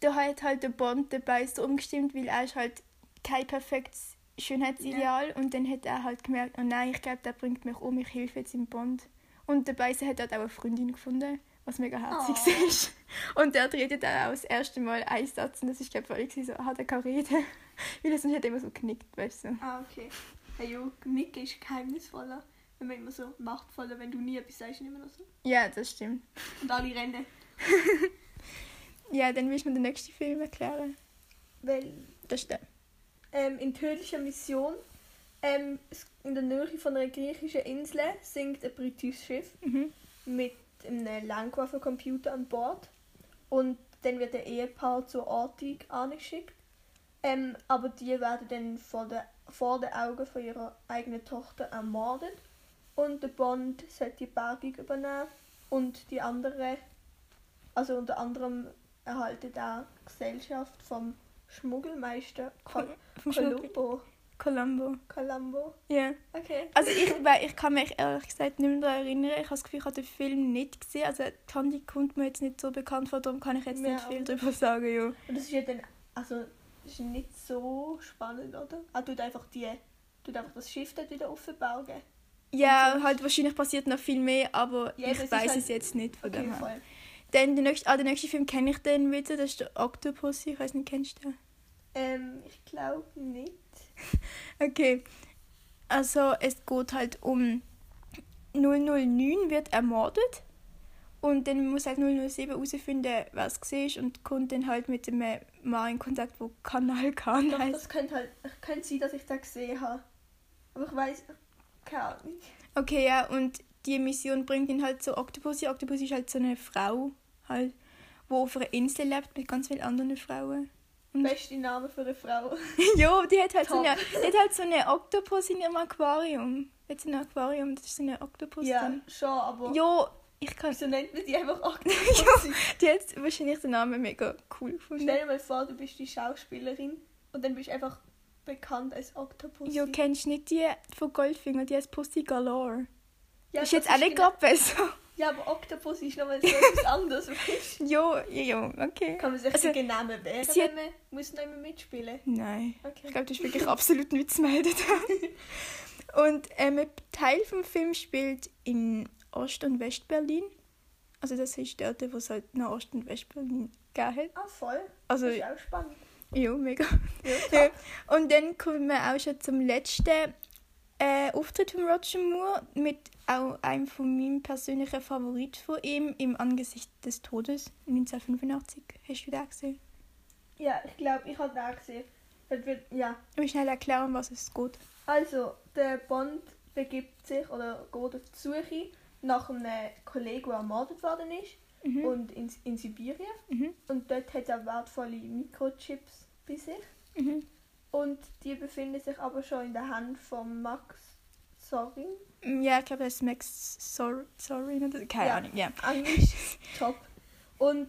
da hat halt der Bond dabei so umgestimmt, weil er ist halt kein perfektes Schönheitsideal und dann hat er halt gemerkt, oh nein, ich glaube, der bringt mich um, ich helfe jetzt im Bond. Und dabei hat er auch eine Freundin gefunden, was mega herzig Oh. <laughs> ist. Und der redet dann auch das erste Mal einen Satz und das ist glaube ich gewesen, so, aha, der kann reden. <laughs> Weil er sonst hat er immer so genickt, weißt du. Ah, okay. Hey, jo, Nick ist geheimnisvoller. Wenn man immer so machtvoller, wenn du nie etwas sagst, immer noch so. Ja, das stimmt. Und alle rennen. <laughs> Ja, dann willst du mir den nächsten Film erklären. Weil Das ist der. ähm, in tödlicher Mission ähm, in der Nähe von einer griechischen Insel sinkt ein britisches Schiff Mhm. mit einem Langwaffencomputer an Bord. Und dann wird ein Ehepaar zur Ortung angeschickt. Ähm, aber die werden dann vor, der, vor den Augen von ihrer eigenen Tochter ermordet. Und der Bond sollte die Bergung übernehmen. Und die andere, also unter anderem erhalten auch Gesellschaft vom Schmuggelmeister Col Vom. Columbo. Columbo. Columbo. Ja. Okay. Also ich, weil ich kann mich ehrlich gesagt nicht mehr daran erinnern. Ich habe das Gefühl, ich habe den Film nicht gesehen. Also die Handlung kommt mir jetzt nicht so bekannt vor, darum kann ich jetzt Mir nicht viel darüber sagen. Ja. Und das ist ja dann, also Das ist nicht so spannend, oder? Er tut einfach die, tut einfach das Schiff dort wieder aufbauen. Ja, halt wahrscheinlich passiert noch viel mehr, aber Ja, ich weiß halt- es jetzt nicht von Okay, dem her. Dann der nächste, ah, den nächsten Film kenne ich dann wieder, das ist der Octopus, ich weiß nicht, kennst du den? Ähm, ich glaube nicht. <laughs> Okay, also es geht halt um 009 wird ermordet und dann muss halt 007 herausfinden, wer es war und kommt dann halt mit dem Mann in Kontakt, wo Kanal Khan Doch, heißt. das könnte halt, könnte sein, dass ich das gesehen habe. Aber ich weiß, keine Ahnung. Okay, ja, und die Mission bringt ihn halt zu Octopussy. Octopussy ist halt so eine Frau, halt, wo auf einer Insel lebt mit ganz vielen anderen Frauen. Und- Beste Name für eine Frau. <laughs> ja, die hat halt so eine, die hat halt so eine Oktopus in ihrem Aquarium. Jetzt ein Aquarium, das ist so eine Oktopus ja, drin. schon, aber Ja, ich kann. wieso nennt man die einfach <laughs> Octopus? Die hat wahrscheinlich den Namen mega cool gefunden. Stell dir mal vor, du bist die Schauspielerin und dann bist du einfach bekannt als Octopus. Jo, kennst du nicht die von Goldfinger, die heißt Pussy Galore? Ja, ist jetzt auch nicht genau- gerade besser. Ja, aber Octopus ist nochmal so etwas anderes, <laughs> weißt jo, ja, ja, okay. Kann man sich Also, also, Namen wehren, sie wenn man muss noch immer mitspielen? Nein. Okay. Ich glaube, das ist wirklich <laughs> absolut nichts zu melden. <laughs> und ähm, ein Teil vom Film spielt in Ost- und Westberlin. Also das ist dort, wo es halt nach Ost- und Westberlin gegeben hat. Ah, voll. Also, Das ist auch spannend. ja, mega. Ja. Und dann kommen wir auch schon zum letzten äh, Auftritt von Roger Moore mit auch einem von meinem persönlichen Favorit von ihm im Angesicht des Todes 1985. Hast du den gesehen? ja ich glaube, ich habe den gesehen. Ja. Ich will schnell erklären, was es geht. Also, der Bond begibt sich oder geht auf die Suche nach einem Kollegen, der ermordet worden ist. Mhm. Und in, in Sibirien. Mhm. Und dort hat er wertvolle Mikrochips bei sich. Mhm. Und die befinden sich aber schon in der Hand von Max Sorin. Ja, ich glaube, das ist Max Sor Sorin oder keine Ja. Ahnung. Ja. Englisch, <laughs> top. Und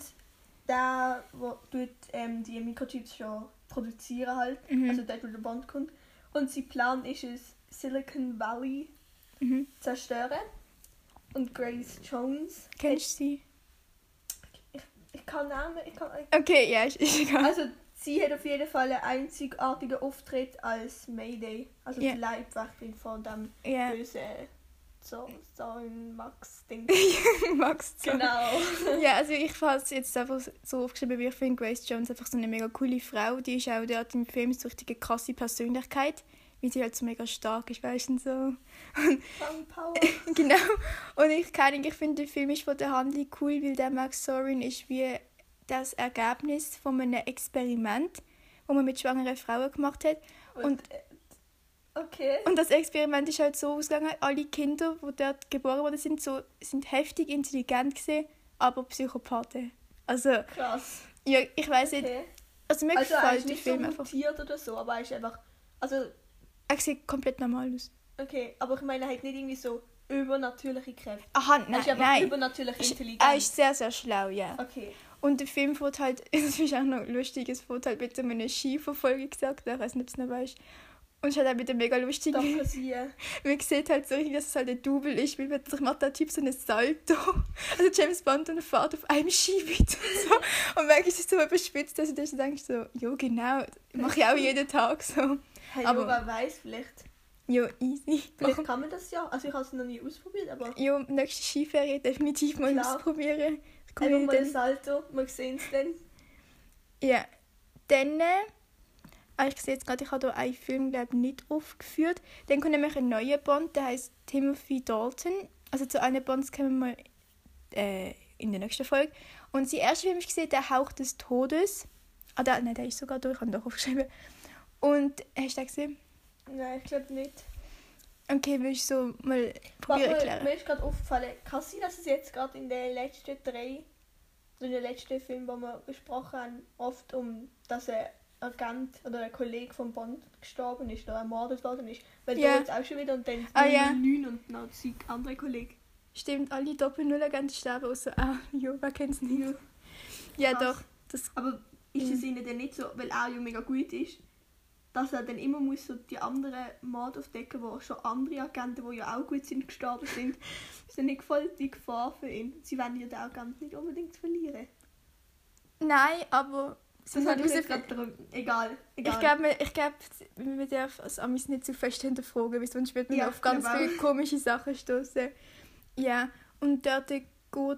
der wo tut ähm, die Mikrochips schon produzieren halt. Mhm. Also dort, wo der Bond kommt. Und sein Plan ist es, Silicon Valley Mhm. zerstören. Und Grace Jones. Kennst du sie? Ich kann Namen, ich kann. Okay, ja, ist, ist egal. Also sie hat auf jeden Fall einen einzigartigen Auftritt als Mayday. Also Ja. die Leibwächterin von dem Ja, bösen so, so Max Ding. <laughs> Max. genau. <laughs> Ja, also ich habe es jetzt einfach so aufgeschrieben, wie ich finde Grace Jones einfach so eine mega coole Frau. Die ist auch dort im Film so eine richtige krasse Persönlichkeit, weil sie halt so mega stark ist, weißt du, und so. Frauenpower. <laughs> genau. Und ich kann ich finde, der Film ist von der Handlung cool, weil der Max Sorin ist wie das Ergebnis von einem Experiment, das man mit schwangeren Frauen gemacht hat. Und, äh, okay. Und das Experiment ist halt so ausgegangen, alle Kinder, die dort geboren worden sind, so, sind heftig intelligent gewesen, aber Psychopathen. Also, Krass. ja, ich weiß nicht, Okay. also mir Also er gefällt ist der nicht so Film einfach. oder so, aber er ist einfach. Also, Er sieht komplett normal aus. okay, aber ich meine, er hat nicht irgendwie so übernatürliche Kräfte. Aha, Er nein, ist einfach nein. übernatürlich intelligent. Er ist sehr, sehr schlau, ja. okay. Und der Film wird halt, <laughs> das ist auch noch lustig, es wird halt mit einer Skiverfolgung gesagt, ich weiß nicht, ob du es noch weißt. Und es ist halt auch wieder mega lustig, Doch, <laughs> man sieht halt so richtig, dass es halt ein Double ist, weil plötzlich macht der Typ so eine Salto. <laughs> Also James Bond und er fährt auf einem Ski weiter und so. Und manchmal ist es so überspitzt, dass du so denkst, so, ja genau, mache ich auch jeden Tag so. Hey, Aber- aber wer weiß, vielleicht. Ja, easy. Vielleicht kann man das ja. Also ich habe es noch nie ausprobiert, aber Ja, nächste Skiferie definitiv mal Klar. ausprobieren. Ich komme einfach mal ein Salto. Wir sehen es dann. Ja. Dann, äh, ah, ich sehe jetzt gerade, ich habe hier einen Film, glaube nicht aufgeführt. Dann kommt nämlich ein neuer Bond, der heißt Timothy Dalton. Also zu einem Bonds kommen wir äh, in der nächsten Folge. Und sein erster Film, ich gesehen, der Hauch des Todes. Ah, der, nein, der ist sogar durch, ich habe ihn doch aufgeschrieben. Und hast du den gesehen? Nein, ich glaube nicht. Okay, willst du so mal probieren erklären? mir ist gerade aufgefallen, kann es sein, dass es jetzt gerade in den letzten drei, also in den letzten Film, den wir besprochen haben, oft um, dass ein Agent oder ein Kollege von Bond gestorben ist oder ermordet worden ist. Weil Ja. da jetzt auch schon wieder und dann Ah, ja. 9 und noch zwei andere Kollegen. Stimmt, alle Doppel-Null-Agenten sterben, außer, ah, jo, wer kennt nicht? Ja, Krass. doch. Das, Aber ist Mhm. es ihnen dann nicht so, weil ja mega gut ist, dass er dann immer muss so die anderen Morde aufdecken, wo schon andere Agenten, die ja auch gut sind, gestorben sind, <laughs> ist dann nicht voll die Gefahr für ihn. Sie wollen ja den Agenten nicht unbedingt verlieren. Nein, aber Das rausge- gerade drum. Egal, egal. Ich glaube, ich glaub, man darf als Amis nicht zu fest hinterfragen, weil sonst wird man Ja, auf ganz auch. viele komische Sachen stoßen. Ja, und dort geht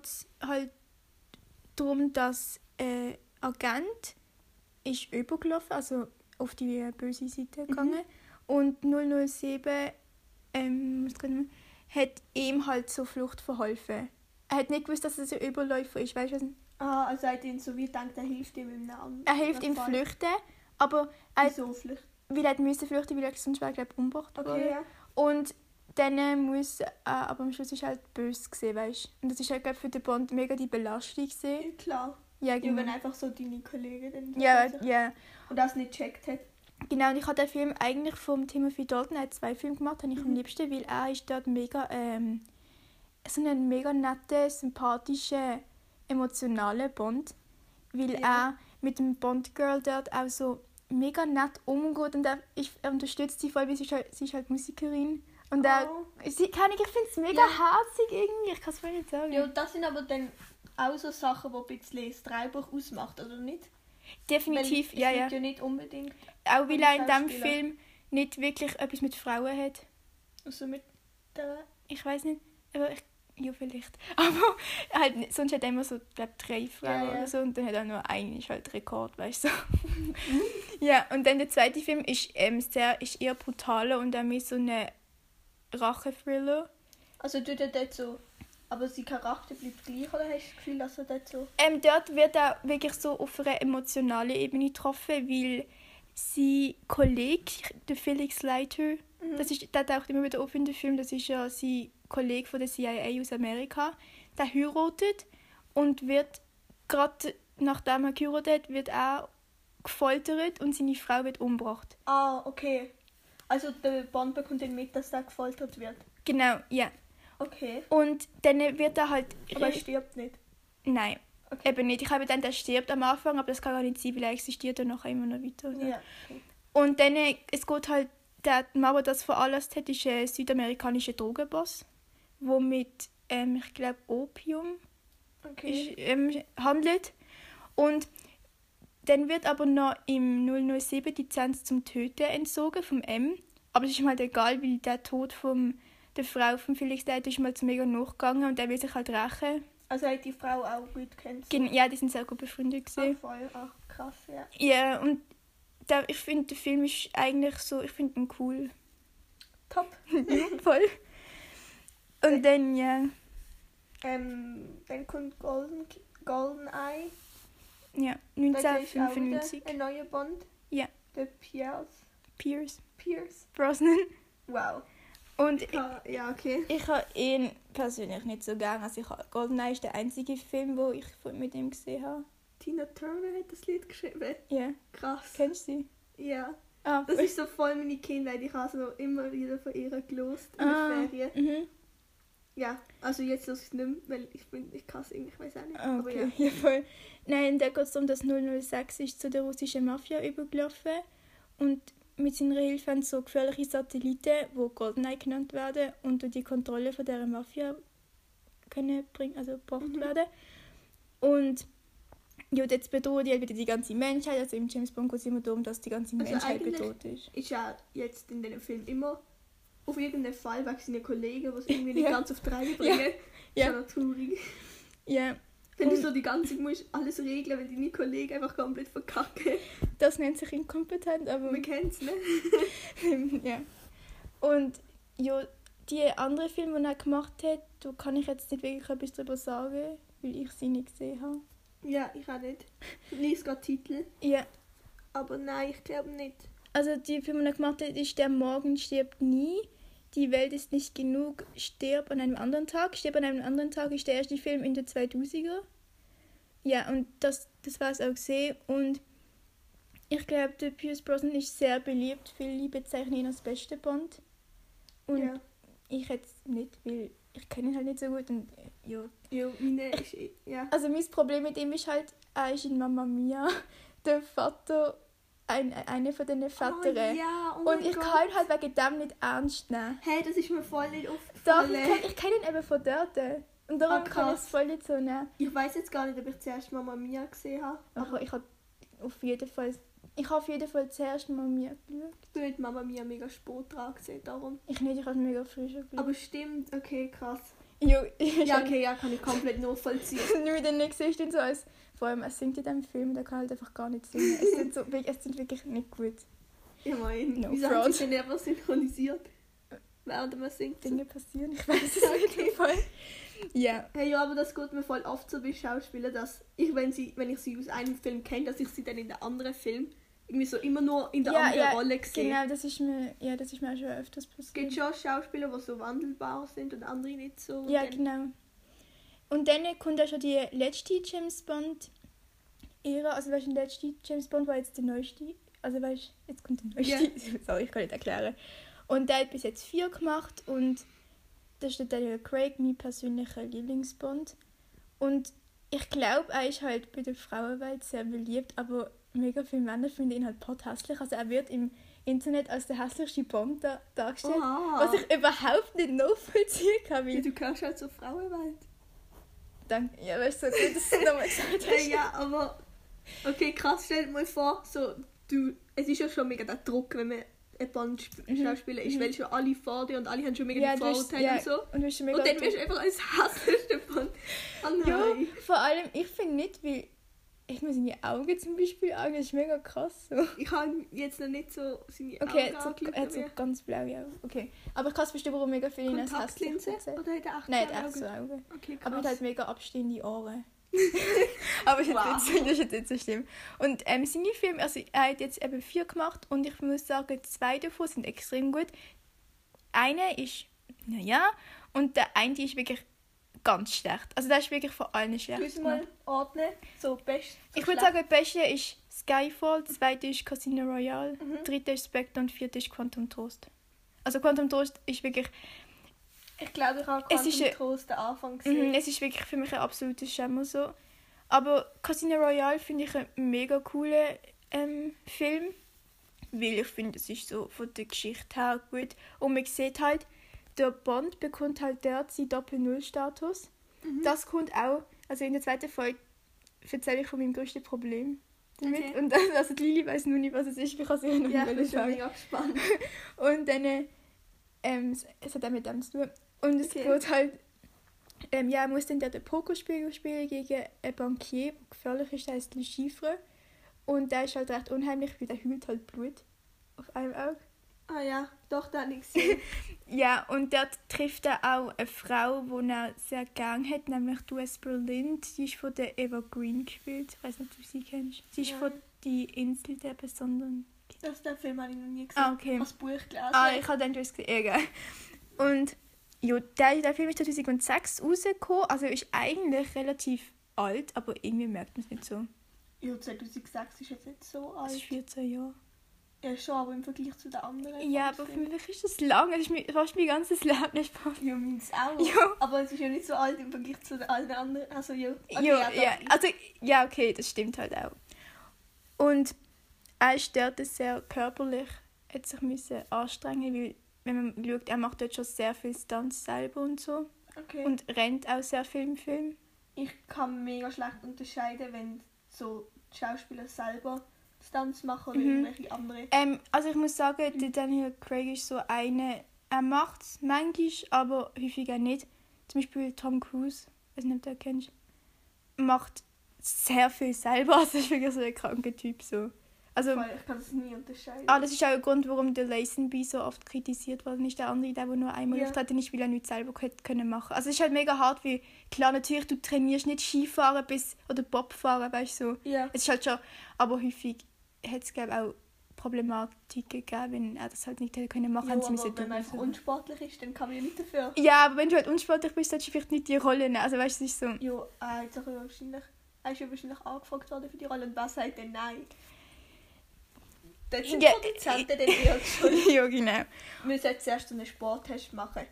es halt darum, dass ein Agent ist übergelaufen, also auf die böse Seite gegangen. Und 007 ähm, ich- hat ihm halt zur Flucht verholfen. Er hat nicht gewusst, dass es ein Überläufer ist, weißt du? Ah, also er hat ihn so wie gedacht, er hilft ihm im Namen. Er hilft ihm flüchten, aber er hat, Wieso flüchten? weil er müssen flüchten, weil er sonst wäre glaub, umgebracht worden. Okay, ja. Und dann muss er, aber am Schluss ist er halt böse gesehen, weißt du? Und das ist halt glaub, für den Bond mega die Belastung gesehen. ja. Klar. Ja, genau. einfach so deine Kollegen Ja, ja. und das nicht checkt hat. Genau, und ich habe den Film eigentlich vom Timothy Dalton, er hat zwei Filme gemacht, habe ich am Mhm. liebsten, weil er ist dort mega, ähm, so ein mega netter, sympathischer, emotionaler Bond, weil Ja. er mit dem Bond-Girl dort auch so mega nett umgeht und er, ich, er unterstützt sie voll, weil sie ist halt, sie ist halt Musikerin und er, Oh. sie, keine Ahnung, ich finde es mega Ja. herzig irgendwie, ich kann es voll nicht sagen. Ja, das sind aber dann auch so Sachen, die ein bisschen das Drehbuch ausmacht, oder nicht? Definitiv, Weil ja, ja. ja nicht unbedingt Auch weil er in diesem. Film nicht wirklich etwas mit Frauen hat. also mit der... Ich weiß nicht, aber ich, ja vielleicht. <laughs> Aber halt, nicht- sonst hat er immer so, glaub, drei Frauen Ja, ja. oder so und dann hat er nur einen, ist halt Rekord, weißt du. <laughs> <laughs> ja, und dann der zweite Film ist, ähm, sehr, ist eher brutaler und auch mehr so eine Rache-Thriller. Also tut er dort so... Aber sein Charakter bleibt gleich, oder hast du das Gefühl, dass er dort so... Ähm, dort wird er wirklich so auf einer emotionalen Ebene getroffen, weil sein Kollege, der Felix Leiter, Mhm. das ist, der taucht immer wieder auf in den Film, das ist ja sein Kollege von der CIA aus Amerika, der heiratet und wird gerade nachdem er geheiratet hat, wird er gefoltert und seine Frau wird umgebracht. Ah, okay. Also der Bond bekommt dann mit, dass er gefoltert wird. Genau, ja. Okay. Und dann wird er halt... Aber er stirbt nicht. Nein, Okay. eben nicht. Ich habe dann, der stirbt am Anfang, aber das kann gar nicht sein, weil er existiert dann nachher immer noch weiter. oder? Ja. Okay. Und dann, äh, es geht halt, der Mann, der das veranlasst hat, ist ein südamerikanischer Drogenboss, der mit, ähm, ich glaube, Opium okay. ist, ähm, handelt. Und dann wird aber noch im 007 die Lizenz zum Töten entzogen vom M. Aber es ist ihm halt egal, weil der Tod von der Frau von Felix Leiter ist mal zu mega nachgegangen und er will sich halt rächen. Also hat die Frau auch gut kennt. Gen- Ja, die sind sehr gut befreundet Ah, gewesen. voll. Ach, krass, ja. Ja, und der, ich finde, der Film ist eigentlich so, ich finde ihn cool. Top. <laughs> Voll. Und dann, ja, Ähm, dann kommt Golden, Golden Eye. ja Da ist auch wieder 1995. ein neuer Bond. Ja. Der Pierce. Pierce Pierce. Brosnan. Wow. Und ich, ja, okay. ich habe ihn persönlich nicht so gern. Also ich habe, Goldeneye ist der einzige Film, wo ich mit ihm gesehen habe. Tina Turner hat das Lied geschrieben. Ja, Krass. kennst du sie? Ja. Ah, Das ist so voll meine Kindheit. Ich habe so immer wieder von ihr gelost in ah, den Ferien. Mhm. Ja, also jetzt los ich es nicht mehr, weil ich bin, ich kann es irgendwie, ich weiß auch nicht. Ah, Aber Okay, ja. <laughs> ja. voll. Nein, da geht es um, dass 006 ist zu der russischen Mafia übergelaufen und mit seiner Hilfe haben so gefährliche Satelliten, die Goldeneye genannt werden, unter die Kontrolle von dieser Mafia können bringen, also gebracht Mhm. werden. Und ja, und jetzt bedrohen die halt wieder die ganze Menschheit. Also im James Bond geht es immer darum, dass die ganze Also Menschheit bedroht ist. Ist ja jetzt in dem Film immer auf irgendeinen Fall wegen seinen Kollegen, die es <laughs> irgendwie nicht Ja. ganz auf die Reihe bringen. Ja. Ist ja traurig. Ja, Wenn du Und- so die ganze Zeit musst alles regeln, weil deine Kollegen einfach komplett verkacken. das nennt sich inkompetent, aber Man kennt es, ne? <laughs> ja. Und ja, die anderen Filme, die er gemacht hat, da kann ich jetzt nicht wirklich etwas darüber sagen, weil ich sie nicht gesehen habe. Ja, ich auch nicht. Ich lese gerade Titel, Ja, aber nein, ich glaube nicht. also die Filme, die er gemacht hat, ist Der Morgen stirbt nie, Die Welt ist nicht genug, Stirb an einem anderen Tag. Stirb an einem anderen Tag ist der erste Film in den 2000er. Ja, und das, das war es auch gesehen. Und ich glaube, der Pierce Brosnan ist sehr beliebt. Viele bezeichnen ihn als beste Bond. Und ja. ich jetzt nicht, weil ich kenne ihn halt nicht so gut. Und äh, ja. Ja, meine ist, ja. Also mein Problem mit ihm ist halt, er ist in Mamma Mia <laughs> der Vater, ein, eine von den Vätern. Oh, ja, oh und ich Gott. kann ihn halt wegen dem nicht ernst nehmen. Hey, das ist mir voll nicht Doch, aufgefallen. ich kenne ich kenn ihn eben von dort. Und darum Ah, kann ich es voll nicht so nehmen. Ich weiß jetzt gar nicht, ob ich zuerst Mama Mia gesehen habe. Aber ich habe auf jeden Fall. Ich habe auf jeden Fall zuerst mal mir geschaut. Du hast Mama Mia mega spät dran gesehen, darum. Ich nicht, ich habe es mega früh schon geschaut. Aber stimmt, okay, krass. jo, <laughs> Ja, okay, ja, kann ich komplett nachvollziehen. <laughs> Nur dann nicht siehst du so als. Vor allem, er singt in diesem Film, der kann halt einfach gar nicht singen. Es sind, so, es sind wirklich nicht gut Ich meine, No wieso haben sie einfach synchronisiert? Während man singt. Dinge passieren. Ich weiß es <laughs> auf jeden Fall. Ja. Hey, ja, aber das geht mir voll oft so bei Schauspielern, dass ich, wenn, sie, wenn ich sie aus einem Film kenne, dass ich sie dann in der anderen Film irgendwie so immer nur in der Ja, anderen ja, Rolle sehe. Genau, das ist mir, ja, das ist mir auch schon öfters Es gibt passiert. schon Schauspieler, die so wandelbar sind und andere nicht so. Ja, genau. Und dann kommt auch schon die letzte James Bond Ära, also weißt du, der letzte James Bond war jetzt der neueste. Also weißt du, jetzt kommt der neueste. <laughs> Sorry, ich kann nicht erklären. Und der hat bis jetzt vier gemacht und das ist der Daniel Craig, mein persönlicher Lieblingsbond. Und ich glaube, er ist halt bei der Frauenwelt sehr beliebt, aber mega viele Männer finden ihn halt pothässlich. Also er wird im Internet als der hässlichste Bond da, dargestellt, Oha. was ich überhaupt nicht nachvollziehen kann. Ja, Weil, du gehörst halt zur Frauenwelt. Danke, ja, weißt du, so gut, dass du nochmal gesagt <laughs> hast. ja, aber. Okay, krass, stell dir mal vor, so, du. Es ist ja schon mega der Druck, wenn man ein ist, Mhm. weil schon alle vor dir und alle haben schon mega Ja, Vorurteile ja, und so. und Und dann wirst du einfach als <laughs> hässlichste Bond. Oh Ja, vor allem, ich finde nicht, weil ich mir seine Augen zum Beispiel anschauen, das ist mega krass. So. Ich habe jetzt noch nicht so seine Okay, Augen er hat so, angeschaut, er hat so ganz blaue Augen. Okay. Aber ich kann es verstehen, warum mega viele ihn als hässlich sehen. Oder hat er echt Nein, er hat echt so Augen? Okay, Aber er hat krass. halt mega abstehende Ohren. <laughs> <laughs> Aber jetzt Wow. nicht so, das ist jetzt nicht so schlimm. Und ähm, seine Filme, also er hat jetzt eben vier gemacht und ich muss sagen, zwei davon sind extrem gut. Eine ist, naja, und der eine ist wirklich ganz schlecht. Also der ist wirklich von allen schlecht. musst mal ordnen. So, best. So Ich würde sagen, der beste ist Skyfall, der zweite ist Casino Royale, Mhm. der dritte ist Spectre und vierte ist Quantum Trost. Also Quantum Trost ist wirklich, Ich glaube, ich habe Es Quantum ist Trost den Anfang mhm, gesehen. es ist wirklich für mich ein absolutes Schemmer so. Aber Casino Royale finde ich einen mega coolen ähm, Film, weil ich finde, es ist so von der Geschichte her gut. Und man sieht halt, der Bond bekommt halt dort seinen Doppel-Null-Status. Mhm. Das kommt auch, also in der zweiten Folge erzähle ich von meinem größten Problem damit. Okay. Und dann, <laughs> also die Lili weiß nur nicht, was es ist, ich kann es ihr noch Ja, ich nicht bin schon sagen. mega gespannt. <laughs> Und dann, äh, ähm, es- es hat auch mit dem zu tun. Und es Okay. geht halt, ähm, ja, er muss dann dort ein Pokerspiel spielen gegen einen Bankier, der gefährlich ist, der heißt Le Chiffre. Und der ist halt recht unheimlich, weil der hüllt halt Blut auf einem Auge. Ah ja, doch, da habe ich <laughs> gesehen. Ja, und dort trifft er auch eine Frau, die er sehr gern hat, nämlich die US Berlin. Die ist von der Eva Green gespielt. Ich weiß nicht, ob du sie kennst. Sie ist Nein. von Die Insel der Besonderen. Das, den Film habe ich noch nie gesehen. Ah, okay. Ich habe das Buch gelesen. Ah, ich habe das gesehen. Egal. Und ja, der, der Film ist 2006 rausgekommen. Also er ist eigentlich relativ alt, aber irgendwie merkt man es nicht so. Ja, 2006 ist jetzt nicht so Es ist alt. 14 Jahre. Ja, schon, aber im Vergleich zu den anderen. Ja, aber für mich ist das lang. Es ist fast mein ganzes Leben nicht. Ja, meins auch. Ja. Aber es ist ja nicht so alt im Vergleich zu den allen anderen. Also ja. Okay, ja, doch. ja, also, ja, okay, das stimmt halt auch. Und er ist dort sehr körperlich, hat sich müssen anstrengen, weil, wenn man schaut, er macht dort schon sehr viel Stunts selber und so. Okay. Und rennt auch sehr viel im Film. ich kann mega schlecht unterscheiden, wenn so die Schauspieler selber Stunts machen oder Mhm. irgendwelche andere. Ähm, also ich muss sagen, der Daniel Craig ist so eine, er macht es manchmal, aber häufiger nicht. Zum Beispiel Tom Cruise, weiß nicht, ob du den kennst, macht sehr viel selber. <laughs> Also ist wirklich so ein kranker Typ so. Also, Weil ich kann das nie unterscheiden. ah, das ist auch ein Grund, warum der Lazenby so oft kritisiert worden ist. Der andere, der, der nur einmal Ja. auftritt, nicht, weil er nichts selber können machen. Also es ist halt mega hart, weil klar natürlich, du trainierst nicht Skifahren bis, oder Bobfahren, weißt du, so. ja. Es ist halt schon, aber häufig hat es glaube auch Problematiken gegeben, wenn er das halt nicht hätte können machen, haben sie müssen wenn man einfach unsportlich ist, dann kann man ja nicht dafür. Ja, aber wenn du halt unsportlich bist, solltest du vielleicht nicht die Rolle nehmen. Also weißt du, es ist so. Ja, er hat sich ja wahrscheinlich, ist ja wahrscheinlich angefragt worden für die Rolle und wer sagt denn nein? Dort sind Ja, Produzenten dann eher <laughs> schuld. ja, genau. Wir sollten zuerst so einen Sporttest machen.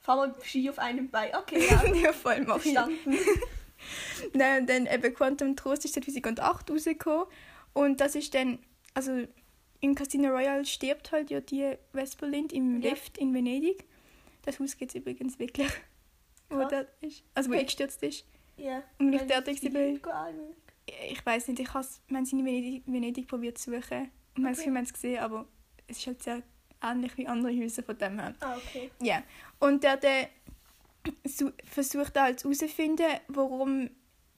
Fahr mal Ski auf einem Bein. Okay, <laughs> ja. ja, voll mach ich. <laughs> Nein, und dann eben Quantum Trost ist 2008 rausgekommen. Und das ist dann, also im Casino Royale stirbt halt ja die Westberlin im Ja. Lift in Venedig. Das Haus gibt es übrigens wirklich. Wo Krass. ist. Also wo Okay. eingestürzt ist. Ja. Und ich dort ich ich weiß nicht, ich habe sind in Venedig, Venedig probiert zu suchen und okay. wir haben es gesehen, aber es ist halt sehr ähnlich wie andere Häuser von dem her. Ah, okay. Ja. Und der, der versucht halt herauszufinden, warum,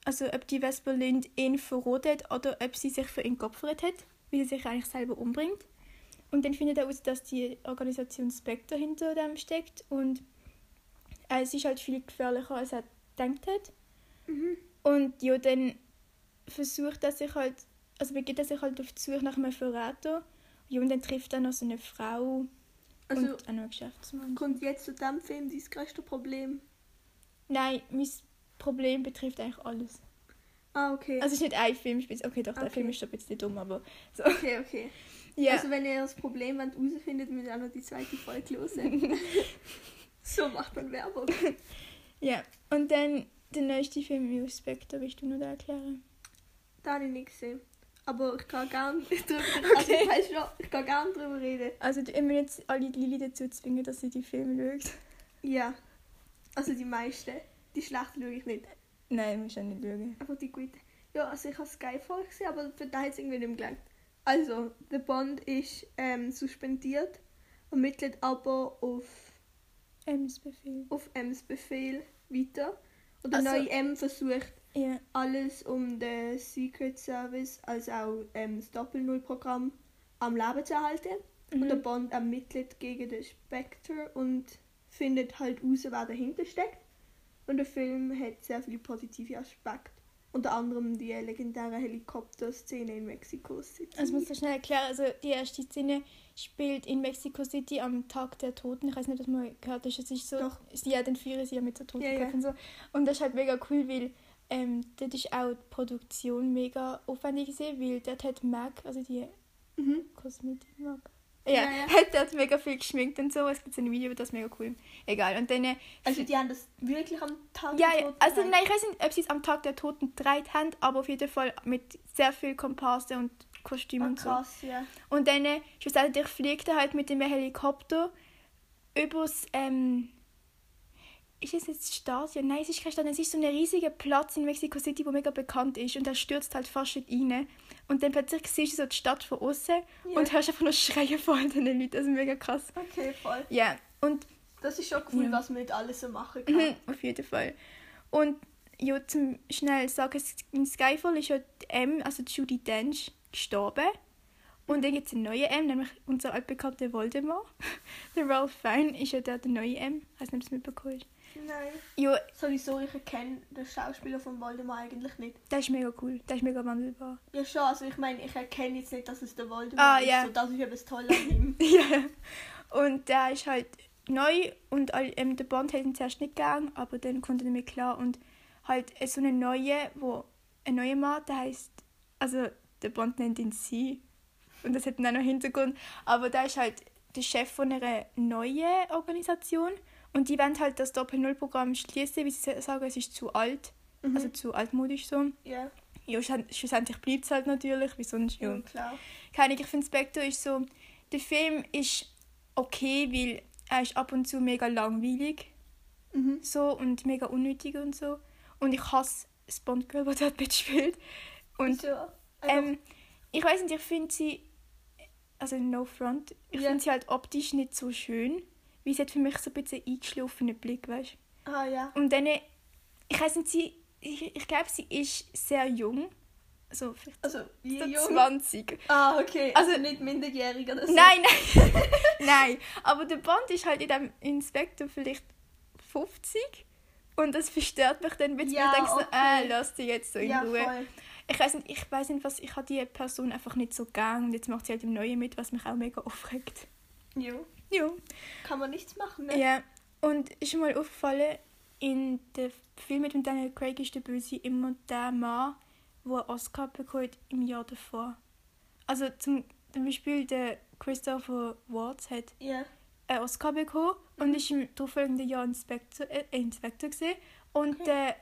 also ob die Vesperlind ihn verrodet oder ob sie sich für ihn geopfert hat, wie sie sich eigentlich selber umbringt. Und dann findet er heraus, dass die Organisation Spectre hinter dem steckt und äh, es ist halt viel gefährlicher, als er gedacht hat. Mhm. Und ja, dann versucht er sich halt, also begibt er sich halt auf die Suche nach einem Verräter. Ja, und dann trifft er noch so eine Frau Also und auch noch einen Geschäftsmann. kommt jetzt zu dem Film dein größte Problem? Nein, mein Problem betrifft eigentlich alles. Ah, okay. Also es ist nicht ein Film, speziell- okay, doch, der Okay. Film ist schon ein bisschen dumm, aber so. okay, okay. Ja, Also wenn ihr das Problem wollt, herausfindet, müsst ihr auch noch die zweite Folge hören. <laughs> so macht man Werbung. <laughs> ja. Und dann der neueste Film Spectre, willst du noch da erklären? Da habe ich nicht gesehen. Aber ich kann gerne <laughs> drüber, also ich weiß schon, ich kann gerne drüber reden. Also du immer jetzt alle Lili dazu zwingen, dass sie die Filme schaut. Ja. Also die meisten. Die schlechten schaue ich nicht. Nein, musst du nicht schauen. Aber die guten. Ja, also ich habe Skyfall gesehen, aber für da hat es irgendwie nicht mehr gelangt. Also, der Bond ist ähm, suspendiert, ermittelt aber auf, Ems Befehl. auf M's Befehl weiter. Und der Also- neue M versucht Ja. alles um den Secret Service, als auch ähm, das Doppel-Null-Programm am Leben zu erhalten. Und der Mhm. Bond ermittelt gegen den Spectre und findet halt raus, wer dahinter steckt. Und der Film hat sehr viele positive Aspekte. Unter anderem die legendäre Helikopter-Szene in Mexico City. Also ich muss das schnell erklären. Also die erste Szene spielt in Mexico City am Tag der Toten. Ich weiß nicht, ob mal gehört hast. Es ist so, Doch. ja, dann führen sie ja mit so Ja, ja. Totenköpfen und so. Und das ist halt mega cool, weil ähm, dort ist auch die Produktion mega aufwendig gewesen, weil dort hat Mac, also die mhm. Kosmetik Mac, Ja, ja, ja. hat mega viel geschminkt und so. Es gibt so ein Video, das ist mega cool. Egal. Und dann, äh, Also die haben das wirklich am Tag ja, der ja, Toten also nein, ich weiß nicht, ob sie es am Tag der Toten gedreht haben, aber auf jeden Fall mit sehr viel Komparse und Kostümen Ah, und so. krass, ja. Und dann äh, schlussendlich fliegt er halt mit dem Helikopter übers, ähm, ist es jetzt Stadion? Nein, es ist kein Stadion, es ist so ein riesiger Platz in Mexico City, der mega bekannt ist und er stürzt halt fast nicht rein. Und dann plötzlich siehst du so die Stadt von außen Ja. und hörst einfach nur Schreien all den Leuten, das ist mega krass. Okay, voll. Ja, und Das ist schon cool, Ja. was man mit alles so machen kann. Mhm, auf jeden Fall. Und ja, zum schnell sagen, in Skyfall ist ja die M, also die Judy Dench, gestorben. Und dann gibt es einen neuen M, nämlich unser altbekannter Voldemort. <laughs> der Ralph Fiennes ist ja der, der neue M. Nicht, ob du es mitbekommen hast. Nein. Ja, Sowieso, ich erkenne den Schauspieler von Voldemort eigentlich nicht. der ist mega cool. Der ist mega wandelbar. Ja schon, also ich meine, ich erkenne jetzt nicht, dass es der Voldemort Ah, ist. ja. So, das ist eben das Tolle an <laughs> ihm. ja. Und der ist halt neu und all- ähm, der Bond hat ihn zuerst nicht gegangen, aber dann kommt er damit klar. Und halt äh, so eine neue, wo ein neuer Mann, der heißt, also der Bond nennt ihn sie. Und das hat dann auch noch Hintergrund. Aber der ist halt der Chef von einer neuen Organisation. Und die wollen halt das Doppel-Null-Programm schließen, weil sie sagen, es ist zu alt. Mhm. Also zu altmodisch so. ja, Ja, schlussend- schlussendlich bleibt es halt natürlich, wie sonst. ja, Ja. klar. Keine ich finde Spectre ist so. Der Film ist okay, weil er ist ab und zu mega langweilig Mhm. so und mega unnötig und so. Und ich hasse das Bond Girl, das dort mitspielt. Und so, also, ähm, ich weiß nicht, ich finde sie. Also no front. Ich Ja. finde sie halt optisch nicht so schön. Weil sie hat für mich so ein bisschen eingeschlafenen Blick, weißt ah ja. Und dann. Ich weiß nicht, sie. Ich, ich glaube, sie ist sehr jung. Also vielleicht Also, wie so jung? 20. Ah, okay. Also, Also- nicht minderjährig oder so. Nein, nein. <laughs> nein. Aber der Bond ist halt in dem Inspektor vielleicht 50. Und das verstört mich dann bisschen. Ja, ich denke so, okay. äh, lass sie jetzt so in Ja, Ruhe. voll. Ich weiß nicht, ich weiß nicht, was ich habe die Person einfach nicht so gern und jetzt macht sie halt im Neuen mit, was mich auch mega aufregt. Jo. Ja. Kann man nichts machen, ne? Ja. Und ist mal aufgefallen, in dem Film mit dem Daniel Craig ist der Böse immer der Mann, der einen Oscar bekommt im Jahr davor. Also zum, zum Beispiel der Christopher Waltz hat Ja. einen Oscar bekommen und ist im darauffolgenden Jahr Inspektor, äh, Inspektor gesehen. Und Okay. der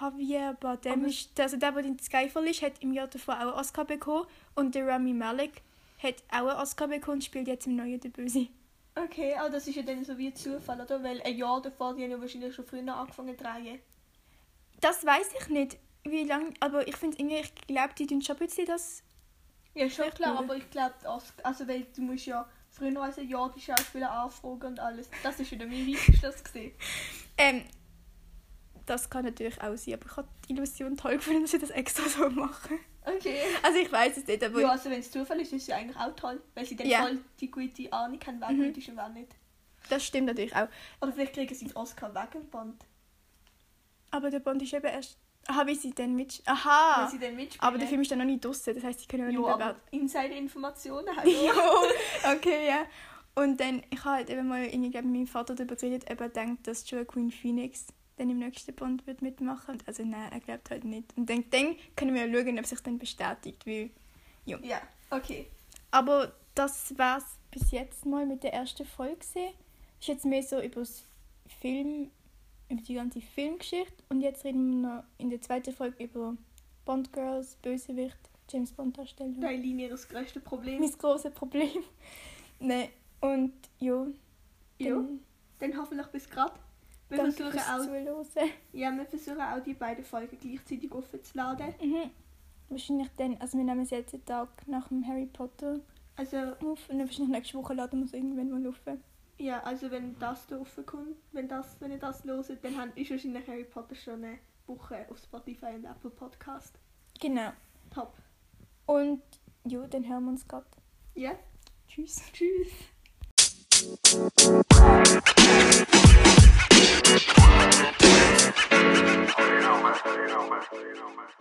Javier Bardem, ist, also der, der in Skyfall ist, hat im Jahr davor auch einen Oscar bekommen. Und der Rami Malek hat auch einen Oscar bekommen und spielt jetzt im Neuen der Böse. Okay, aber das ist ja dann so wie ein Zufall, oder? Weil ein Jahr davor, die haben ja wahrscheinlich schon früher angefangen zu drehen. Das weiß ich nicht, wie lange, aber ich finde irgendwie, ich glaube, die tun schon ein bisschen das. Ja, schon klar, cool. aber ich glaube, also weil du musst ja früher als ein Jahr die Schauspieler anfragen und alles. Das ist wieder mein Weisungsschluss gesehen. <laughs> Ähm, das kann natürlich auch sein, aber ich habe die Illusion toll gefunden, dass sie das extra so machen. Okay. Also ich weiß es nicht, aber Ja, also wenn es Zufall ist, ist es ja eigentlich auch toll, weil sie dann Ja. voll die gute Ahnung haben, wer Mhm. gut ist und wer nicht. das stimmt natürlich auch. Oder vielleicht kriegen sie den Oscar wegen dem Band, Aber der Bond ist eben erst. Aha, wie sie dann mit. Aha! weil sie dann mitspielen. Aber der Film ist dann noch nicht draussen, das heißt, sie können noch Jo, nicht aber bewerten. Insider-Informationen haben <laughs> Jo, okay, ja. Und dann, ich habe halt eben mal irgendwie glaub, mit meinem Vater darüber geredet, ob er denkt, dass Joaquin Phoenix dann im nächsten Bond wird mitmachen. Also nein, er glaubt halt nicht. Und dann, dann können wir ja schauen, ob sich dann bestätigt. Weil, Ja, okay. aber das war's bis jetzt mal mit der ersten Folge. Ist jetzt mehr so über das Film, über die ganze Filmgeschichte. Und jetzt reden wir noch in der zweiten Folge über Bond Girls, Bösewicht, James Bond Darstellung. Deine Linie das größte Problem. mein grosses Problem. <laughs> Nein, und ja, Ja, dann dann hoffentlich bis grad. Wir danke versuchen auch, Zuhören. ja, wir versuchen auch die beiden Folgen gleichzeitig aufzuladen. Mhm. Wahrscheinlich dann, also wir nehmen es jetzt einen Tag nach dem Harry Potter Also, auf und dann wahrscheinlich nächste Woche laden wir es irgendwann mal auf. ja, also wenn das da raufkommt, wenn, das, wenn ihr das hört, dann haben- ist wahrscheinlich Harry Potter schon eine Woche auf Spotify und Apple Podcast. Genau. Top. Und ja, dann hören wir uns gerade. Ja, Tschüss. tschüss. más, oye, no más.